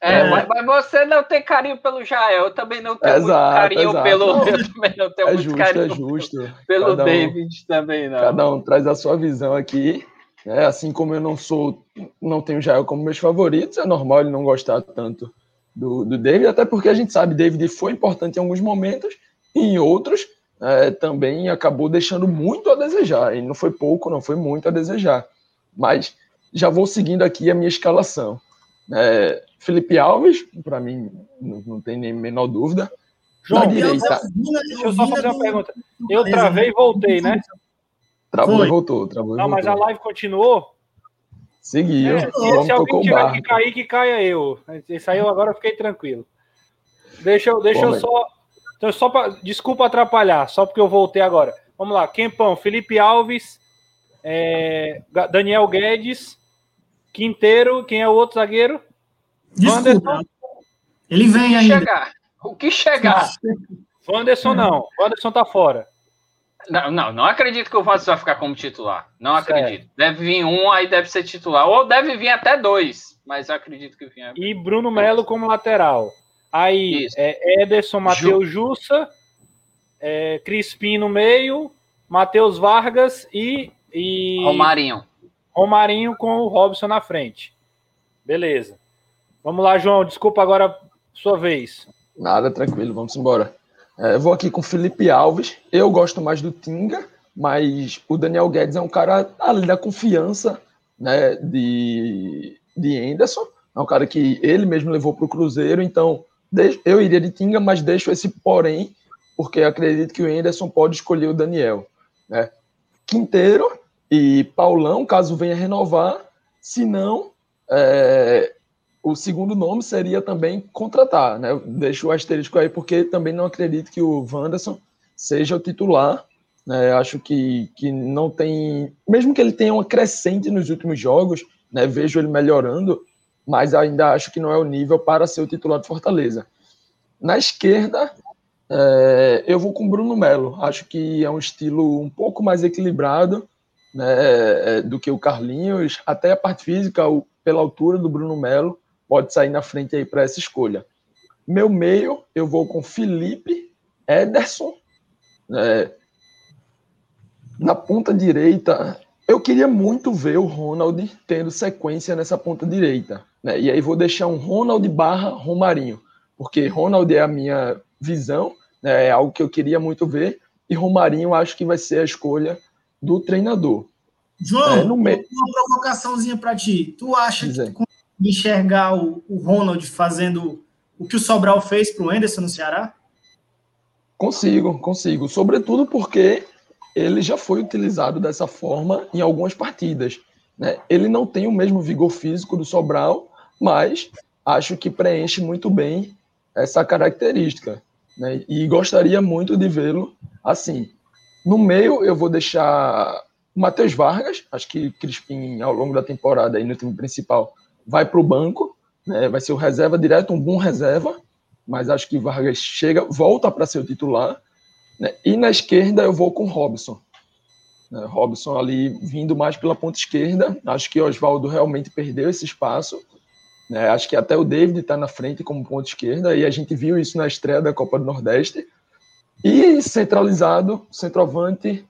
É, é. Mas, mas, você não tem carinho pelo Jael, eu também não tenho exato, carinho exato. pelo. Não, eu também não tenho é muito justo, carinho é justo. pelo um, David também, não. Cada um traz a sua visão aqui. Né? Assim como eu não sou, não tenho Jael como meus favoritos, é normal ele não gostar tanto do, do David, até porque a gente sabe que David foi importante em alguns momentos, e em outros é, também acabou deixando muito a desejar. E não foi pouco, não foi muito a desejar. Mas já vou seguindo aqui a minha escalação. É, Felipe Alves, para mim, não, não, tem nem menor dúvida. João, Na direita. Deixa eu só fazer uma pergunta. Eu travei e voltei, né? Travou e voltou. Travou não, voltou. mas a live continuou. Seguiu. É, se alguém tiver que cair, que caia eu. Isso aí eu agora fiquei tranquilo. Deixa eu, deixa Bom, eu só. Então, só pra, desculpa atrapalhar, só porque eu voltei agora. Vamos lá, Quempão, Felipe Alves, é, Daniel Guedes, Quinteiro, quem é o outro zagueiro? Desculpa. Ele vem ainda. Chegar. O que chegar? Wanderson não. Wanderson tá fora. Não, não, não acredito que o Wanderson vai ficar como titular. Não acredito. Certo. Deve vir um, aí deve ser titular. Ou deve vir até dois, mas eu acredito que vinha. E Bruno Melo como lateral. Aí é Ederson, Matheus Ju... Jussa, é, Crispim no meio, Matheus Vargas e, e. Romarinho. Romarinho com o Robson na frente. Beleza. Vamos lá, João. Desculpa agora, sua vez. Nada, tranquilo, vamos embora. É, vou aqui com Felipe Alves. Eu gosto mais do Tinga, mas o Daniel Guedes é um cara ali da confiança né, de, de Anderson. É um cara que ele mesmo levou para o Cruzeiro, então eu iria de Tinga, mas deixo esse porém, porque acredito que o Anderson pode escolher o Daniel. Né? Quinteiro e Paulão, caso venha renovar. Se não, é, o segundo nome seria também contratar, né? deixo o asterisco aí porque também não acredito que o Wanderson seja o titular. Né? Acho que, que não tem, mesmo que ele tenha uma crescente nos últimos jogos, né? vejo ele melhorando, mas ainda acho que não é o nível para ser o titular de Fortaleza. Na esquerda, é, eu vou com Bruno Melo. Acho que é um estilo um pouco mais equilibrado né, é, do que o Carlinhos. Até a parte física, pela altura do Bruno Melo, pode sair na frente aí para essa escolha. Meu meio, eu vou com Felipe, Ederson. É, na ponta direita, eu queria muito ver o Ronald tendo sequência nessa ponta direita. Né? E aí vou deixar um Ronald barra Romarinho, porque Ronald é a minha visão, né? é algo que eu queria muito ver, e Romarinho acho que vai ser a escolha do treinador. João, é, uma provocaçãozinha para ti. Tu acha Dizer. que enxergar o, o Ronald fazendo o que o Sobral fez para o Anderson no Ceará? Consigo, consigo. Sobretudo porque ele já foi utilizado dessa forma em algumas partidas. Né? Ele não tem o mesmo vigor físico do Sobral, mas acho que preenche muito bem essa característica. Né? E gostaria muito de vê-lo assim. No meio, eu vou deixar o Matheus Vargas, acho que Crispim, ao longo da temporada, aí no time principal, vai para o banco, né, vai ser o reserva direto, um bom reserva, mas acho que Vargas chega, volta para ser o titular. Né, e na esquerda eu vou com Robson. Né, Robson ali vindo mais pela ponta esquerda. Acho que Oswaldo realmente perdeu esse espaço. Né, acho que até o David está na frente como ponta esquerda, e a gente viu isso na estreia da Copa do Nordeste. E centralizado, centroavante,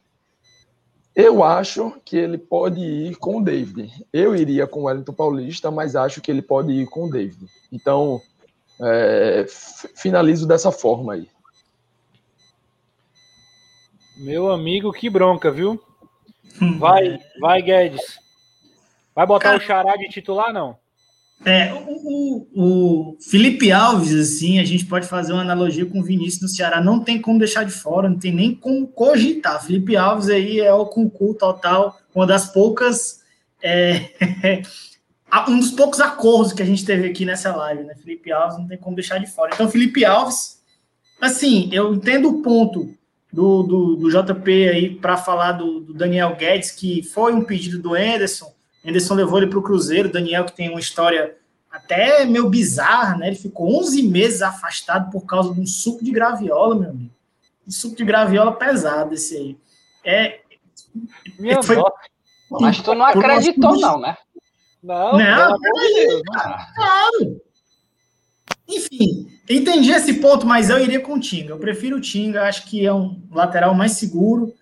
eu acho que ele pode ir com o David. Eu iria com o Wellington Paulista, mas acho que ele pode ir com o David. Então, é, finalizo dessa forma aí. Meu amigo, que bronca, viu? Vai, vai, Guedes. Vai botar Cara, o Xará de titular, não? É, o, o, Felipe Alves, assim, a gente pode fazer uma analogia com o Vinícius do Ceará, não tem como deixar de fora, não tem nem como cogitar. Felipe Alves aí é o concurso total, uma das poucas, é, *laughs* um dos poucos acordos que a gente teve aqui nessa live, né? Felipe Alves não tem como deixar de fora. Então, Felipe Alves, assim, eu entendo o ponto do, do, do JP aí para falar do, do Daniel Guedes, que foi um pedido do Anderson, Anderson levou ele para o Cruzeiro, Daniel, que tem uma história até meio bizarra, né? Ele ficou 11 meses afastado por causa de um suco de graviola, meu amigo. Um suco de graviola pesado esse aí. É, meu foi... Mas tu não acreditou, não, né? Não, não, peraí, claro. Enfim, entendi esse ponto, mas eu iria com o Tinga. Eu prefiro o Tinga, acho que é um lateral mais seguro,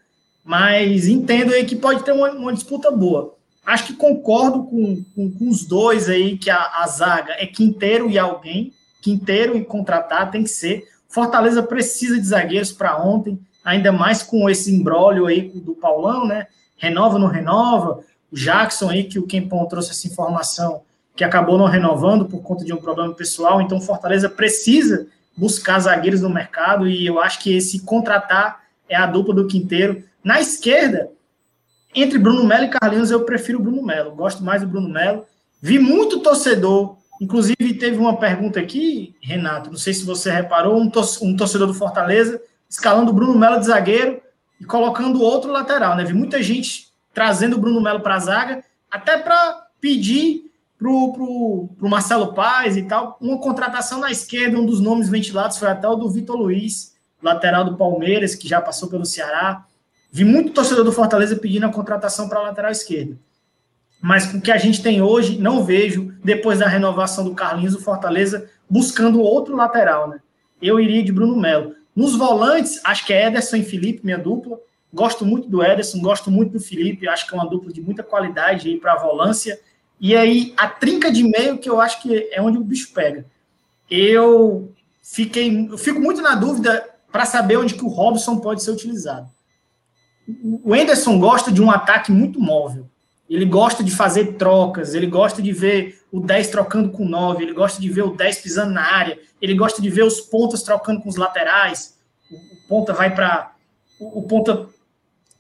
mas entendo aí que pode ter uma, uma disputa boa. Acho que concordo com, com, com os dois aí, que a, a, zaga é Quinteiro e alguém. Quinteiro e contratar tem que ser. Fortaleza precisa de zagueiros para ontem, ainda mais com esse embrólio aí do Paulão, né? Renova, não renova. O Jackson aí, que o Kempon trouxe essa informação, que acabou não renovando por conta de um problema pessoal. Então, Fortaleza precisa buscar zagueiros no mercado e eu acho que esse contratar é a dupla do Quinteiro. Na esquerda, entre Bruno Melo e Carlinhos, eu prefiro Bruno Melo. Gosto mais do Bruno Melo. Vi muito torcedor. Inclusive, teve uma pergunta aqui, Renato. Não sei se você reparou, um, torcedor do Fortaleza escalando o Bruno Melo de zagueiro e colocando outro lateral. Né? Vi muita gente trazendo o Bruno Melo para a zaga, até para pedir para o Marcelo Paz e tal, uma contratação na esquerda. Um dos nomes ventilados foi até o do Vitor Luiz, lateral do Palmeiras, que já passou pelo Ceará. Vi muito torcedor do Fortaleza pedindo a contratação para a lateral esquerda. Mas com o que a gente tem hoje, não vejo, depois da renovação do Carlinhos, o Fortaleza buscando outro lateral, né? Eu iria de Bruno Melo. Nos volantes, acho que é Ederson e Felipe, minha dupla. Gosto muito do Ederson, gosto muito do Felipe, acho que é uma dupla de muita qualidade aí para a volância. E aí, a trinca de meio, que eu acho que é onde o bicho pega. Eu fiquei, eu fico muito na dúvida para saber onde que o Robson pode ser utilizado. O Enderson gosta de um ataque muito móvel. Ele gosta de fazer trocas, ele gosta de ver o 10 trocando com o 9, ele gosta de ver o 10 pisando na área, ele gosta de ver os pontas trocando com os laterais. O, ponta vai para. O, ponta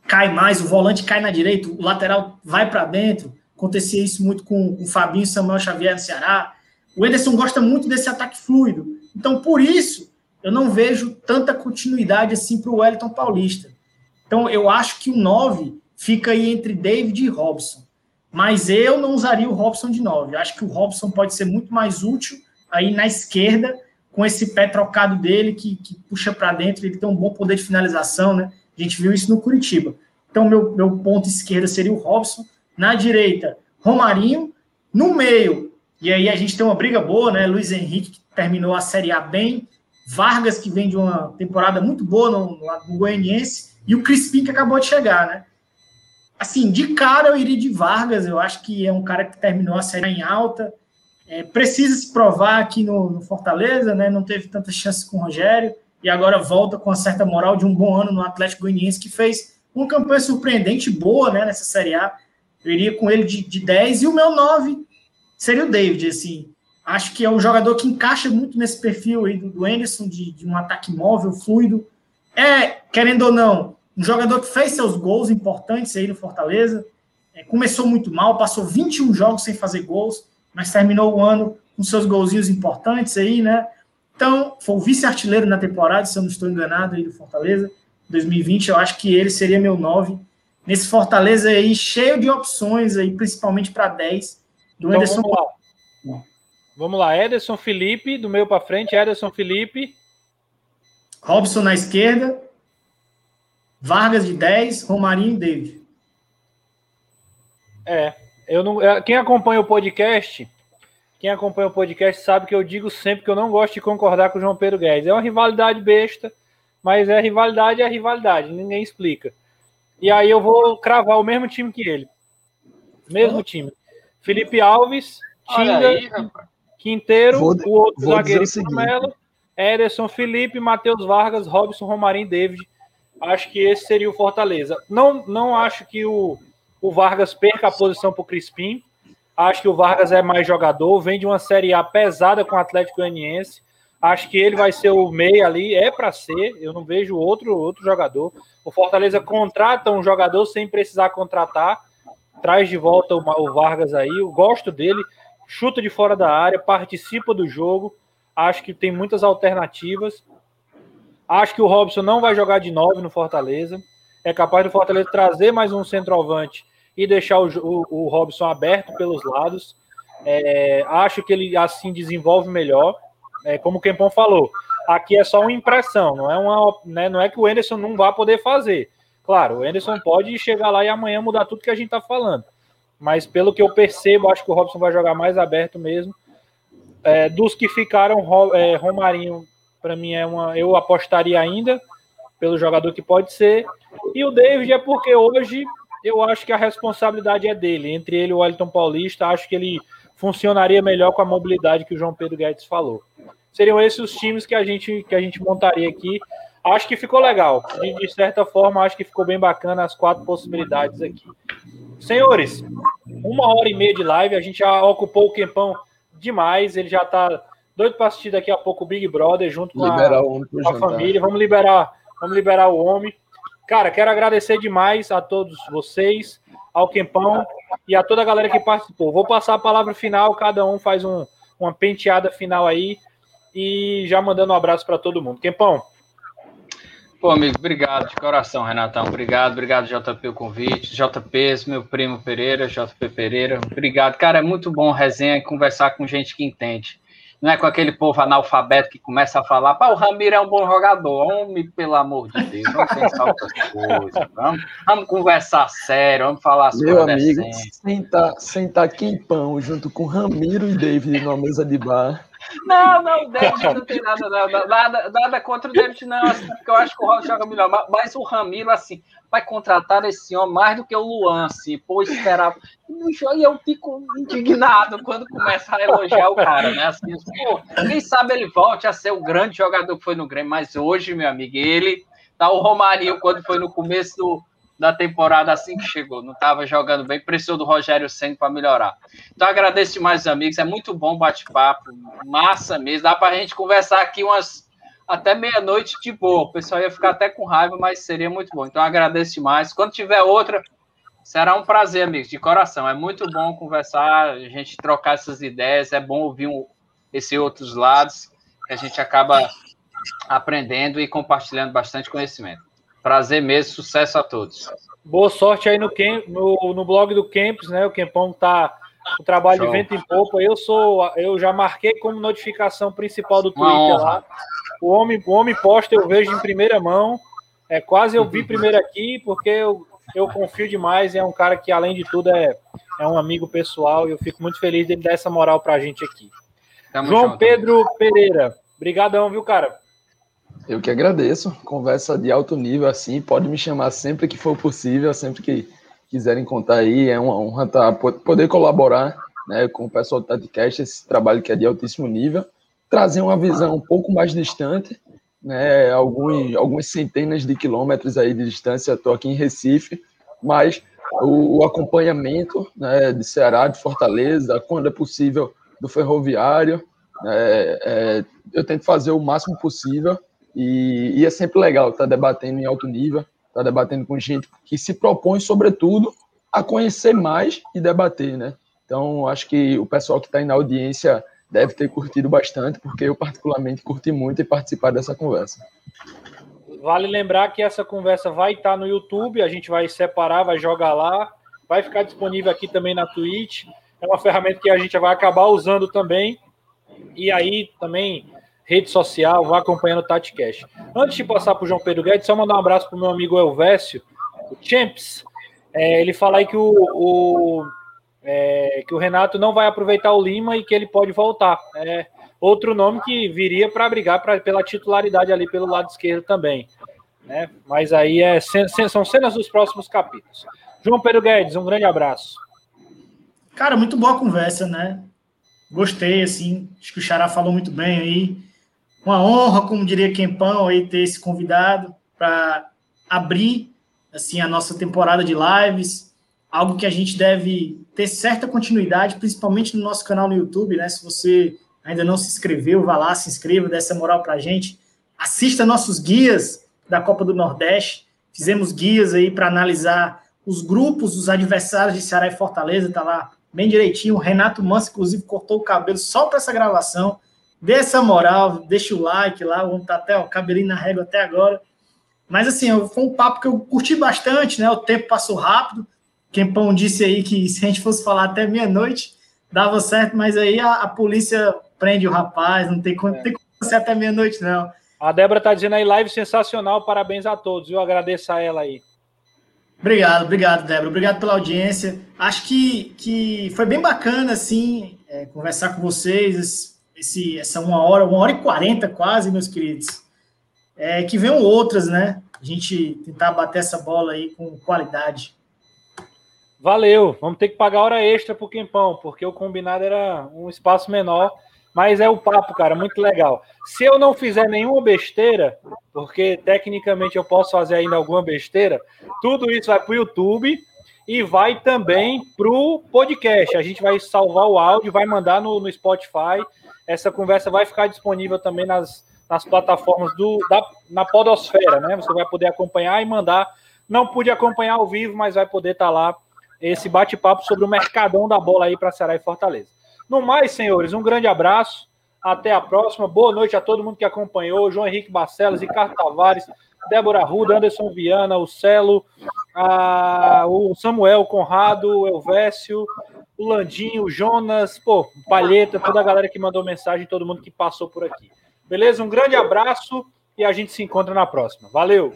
cai mais, o volante cai na direita, o lateral vai para dentro. Acontecia isso muito com o Fabinho e Samuel Xavier no Ceará. O Ederson gosta muito desse ataque fluido. Então, por isso, eu não vejo tanta continuidade assim para o Wellington Paulista. Então, eu acho que o 9 fica aí entre David e Robson. Mas eu não usaria o Robson de 9. Acho que o Robson pode ser muito mais útil aí na esquerda, com esse pé trocado dele, que, que puxa para dentro, ele tem um bom poder de finalização, né? A gente viu isso no Curitiba. Então, meu, meu ponto esquerda seria o Robson. Na direita, Romarinho. No meio, e aí a gente tem uma briga boa, né? Luiz Henrique, que terminou a Série A bem. Vargas, que vem de uma temporada muito boa no, no Goianiense. E o Crispim, que acabou de chegar, né? assim, de cara eu iria de Vargas, eu acho que é um cara que terminou a série em alta, é, precisa se provar aqui no, no, Fortaleza, né? Não teve tantas chances com o Rogério e agora volta com uma certa moral de um bom ano no Atlético Goianiense que fez uma campanha surpreendente boa, né? Nessa Série A. Eu iria com ele de, de 10 e o meu 9 seria o David, assim. Acho que é um jogador que encaixa muito nesse perfil aí do, do Anderson, de, de um ataque móvel, fluido. É, querendo ou não, um jogador que fez seus gols importantes aí no Fortaleza. É, começou muito mal, passou 21 jogos sem fazer gols, mas terminou o ano com seus golzinhos importantes aí, né? Então, foi o vice-artilheiro na temporada, se eu não estou enganado, aí do Fortaleza, 2020. Eu acho que ele seria meu 9. Nesse Fortaleza aí, cheio de opções aí, principalmente para 10, do então, Ederson. Vamos lá. vamos lá, Ederson Felipe, do meio para frente, Ederson Felipe. Robson na esquerda, Vargas de 10, Romarinho e David. É, eu não, é, quem acompanha o podcast, quem acompanha o podcast sabe que eu digo sempre que eu não gosto de concordar com o João Pedro Guedes. É uma rivalidade besta, mas é rivalidade é rivalidade, ninguém explica. E aí eu vou cravar o mesmo time que ele. Mesmo time. Felipe Alves, Tinga, Quinteiro, vou, o outro zagueiro Melo, Ederson Felipe, Matheus Vargas, Robson Romarinho David Acho que esse seria o Fortaleza. Não, não acho que o, o Vargas perca a posição para o Crispim. Acho que o Vargas é mais jogador, vem de uma Série A pesada com o Atlético Goianiense. Acho que ele vai ser o meio ali, é para ser. Eu não vejo outro, outro jogador. O Fortaleza contrata um jogador sem precisar contratar, traz de volta o, o Vargas aí. Eu gosto dele, chuta de fora da área, participa do jogo. Acho que tem muitas alternativas. Acho que o Robson não vai jogar de 9 no Fortaleza. É capaz do Fortaleza trazer mais um centroavante e deixar o, o, o Robson aberto pelos lados. É, acho que ele assim desenvolve melhor. É, como o Kempão falou, aqui é só uma impressão, não é, uma, né, não é que o Enderson não vá poder fazer. Claro, o Enderson pode chegar lá e amanhã mudar tudo que a gente está falando. Mas pelo que eu percebo, acho que o Robson vai jogar mais aberto mesmo. É, dos que ficaram, é, Romarinho para mim é uma. Eu apostaria ainda pelo jogador que pode ser. E o David é porque hoje eu acho que a responsabilidade é dele. Entre ele e o Wellington Paulista, acho que ele funcionaria melhor com a mobilidade que o João Pedro Guedes falou. Seriam esses os times que a gente, que a gente montaria aqui. Acho que ficou legal. De, de certa forma, acho que ficou bem bacana as quatro possibilidades aqui. Senhores, uma hora e meia de live, a gente já ocupou o Quempão demais. Ele já está Doido para assistir daqui a pouco o Big Brother junto com a, com a família. Vamos liberar, vamos liberar o homem. Cara, quero agradecer demais a todos vocês, ao Quempão e a toda a galera que participou. Vou passar a palavra final, cada um faz um, uma penteada final aí e já mandando um abraço para todo mundo. Quempão. Pô, amigo, obrigado de coração, Renatão. Obrigado, obrigado, JP, o convite. JP, meu primo Pereira, JP Pereira. Obrigado. Cara, é muito bom resenha e conversar com gente que entende. Não é com aquele povo analfabeto que começa a falar, pá, o Ramiro é um bom jogador. Homem, pelo amor de Deus, vamos pensar outras coisas. Vamos, vamos conversar sério, vamos falar sobre Meu amigo, sentar, sentar quempão junto com Ramiro e David numa mesa de bar. Não, não, o David não tem nada, nada, nada, nada contra o David, não, assim, porque eu acho que o Rock joga melhor. Mas o Ramiro, assim, vai contratar esse homem mais do que o Luan, assim, pô, esperava. E eu fico indignado quando começa a elogiar o cara, né? Assim, pô, quem sabe ele volte a ser o grande jogador que foi no Grêmio, mas hoje, meu amigo, ele tá o Romarinho quando foi no começo do, da temporada assim que chegou, não estava jogando bem, precisou do Rogério Senna para melhorar. Então agradeço demais, amigos, é muito bom bate-papo, massa mesmo, dá para a gente conversar aqui umas até meia-noite de boa. O pessoal ia ficar até com raiva, mas seria muito bom. Então agradeço demais. Quando tiver outra, será um prazer, amigos, de coração. É muito bom conversar, a gente trocar essas ideias, é bom ouvir um, esses outros lados, que a gente acaba aprendendo e compartilhando bastante conhecimento. Prazer mesmo, sucesso a todos. Boa sorte aí no, no, no blog do Campus, né? O Campão tá o trabalho Show. de vento em popa. Eu sou, eu já marquei como notificação principal do Twitter lá. O homem, o homem posta eu vejo em primeira mão. É quase eu vi primeiro aqui, porque eu, eu confio demais. É um cara que, além de tudo, é, é um amigo pessoal. E eu fico muito feliz dele dar essa moral pra gente aqui. Tamo João junto. Pedro Pereira. Obrigadão, viu, cara? Eu que agradeço. Conversa de alto nível assim. Pode me chamar sempre que for possível, sempre que quiserem contar aí. É uma honra tá, poder colaborar né, com o pessoal do Tadcast, esse trabalho que é de altíssimo nível trazer uma visão um pouco mais distante, né, alguns, algumas centenas de quilômetros aí de distância, estou aqui em Recife, mas o, o acompanhamento né, de Ceará, de Fortaleza, quando é possível, do ferroviário, é, é, eu tento fazer o máximo possível e, e é sempre legal estar tá debatendo em alto nível, estar tá debatendo com gente que se propõe, sobretudo, a conhecer mais e debater, né? Então, acho que o pessoal que está aí na audiência deve ter curtido bastante, porque eu particularmente curti muito e participar dessa conversa. Vale lembrar que essa conversa vai estar no YouTube, a gente vai separar, vai jogar lá, vai ficar disponível aqui também na Twitch. É uma ferramenta que a gente vai acabar usando também. E aí também rede social, vá acompanhando o TatiCast. Antes de passar para o João Pedro Guedes, só mandar um abraço para o meu amigo Elvésio, o Champs. É, ele fala aí que o, o é, que o Renato não vai aproveitar o Lima e que ele pode voltar. É outro nome que viria para brigar pra, pela titularidade ali pelo lado esquerdo também. Né? Mas aí é, são cenas dos próximos capítulos. João Pedro Guedes, um grande abraço. Cara, muito boa conversa, né? Gostei, assim. Acho que o Xará falou muito bem aí. Uma honra, como diria Quempão, aí ter esse convidado para abrir assim a nossa temporada de lives algo que a gente deve ter certa continuidade, principalmente no nosso canal no YouTube, né? Se você ainda não se inscreveu, vá lá, se inscreva, dê essa moral para a gente. Assista nossos guias da Copa do Nordeste. Fizemos guias aí para analisar os grupos, os adversários de Ceará e Fortaleza, tá lá bem direitinho. O Renato Manso, inclusive, cortou o cabelo só para essa gravação. Dê essa moral, deixa o like lá, vamos tá até o cabelinho na régua até agora. Mas assim, foi um papo que eu curti bastante, né? O tempo passou rápido. Kempão disse aí que se a gente fosse falar até meia-noite, dava certo, mas aí a, a, polícia prende o rapaz, não tem como, é. tem como ser até meia-noite, não. A Débora tá dizendo aí, live sensacional, parabéns a todos, eu agradeço a ela aí. Obrigado, obrigado, Débora, obrigado pela audiência. Acho que, que foi bem bacana, assim, é, conversar com vocês, esse, essa uma hora, uma hora e quarenta quase, meus queridos. É, que venham outras, né? A gente tentar bater essa bola aí com qualidade. Valeu, vamos ter que pagar hora extra pro Quempão, porque o combinado era um espaço menor, mas é o papo, cara, muito legal. Se eu não fizer nenhuma besteira, porque tecnicamente eu posso fazer ainda alguma besteira, tudo isso vai pro YouTube e vai também pro podcast. A gente vai salvar o áudio, vai mandar no, no Spotify. Essa conversa vai ficar disponível também nas, nas plataformas do, da, na Podosfera, né? Você vai poder acompanhar e mandar. Não pude acompanhar ao vivo, mas vai poder estar tá lá esse bate-papo sobre o mercadão da bola aí para Ceará e Fortaleza. No mais, senhores, um grande abraço. Até a próxima. Boa noite a todo mundo que acompanhou. João Henrique Barcelos, Ricardo Tavares, Débora Ruda, Anderson Viana, o Celo, a, o Samuel, Conrado, o Elvésio, o Landinho, o Jonas, pô, Palheta, toda a galera que mandou mensagem, todo mundo que passou por aqui. Beleza? Um grande abraço e a gente se encontra na próxima. Valeu!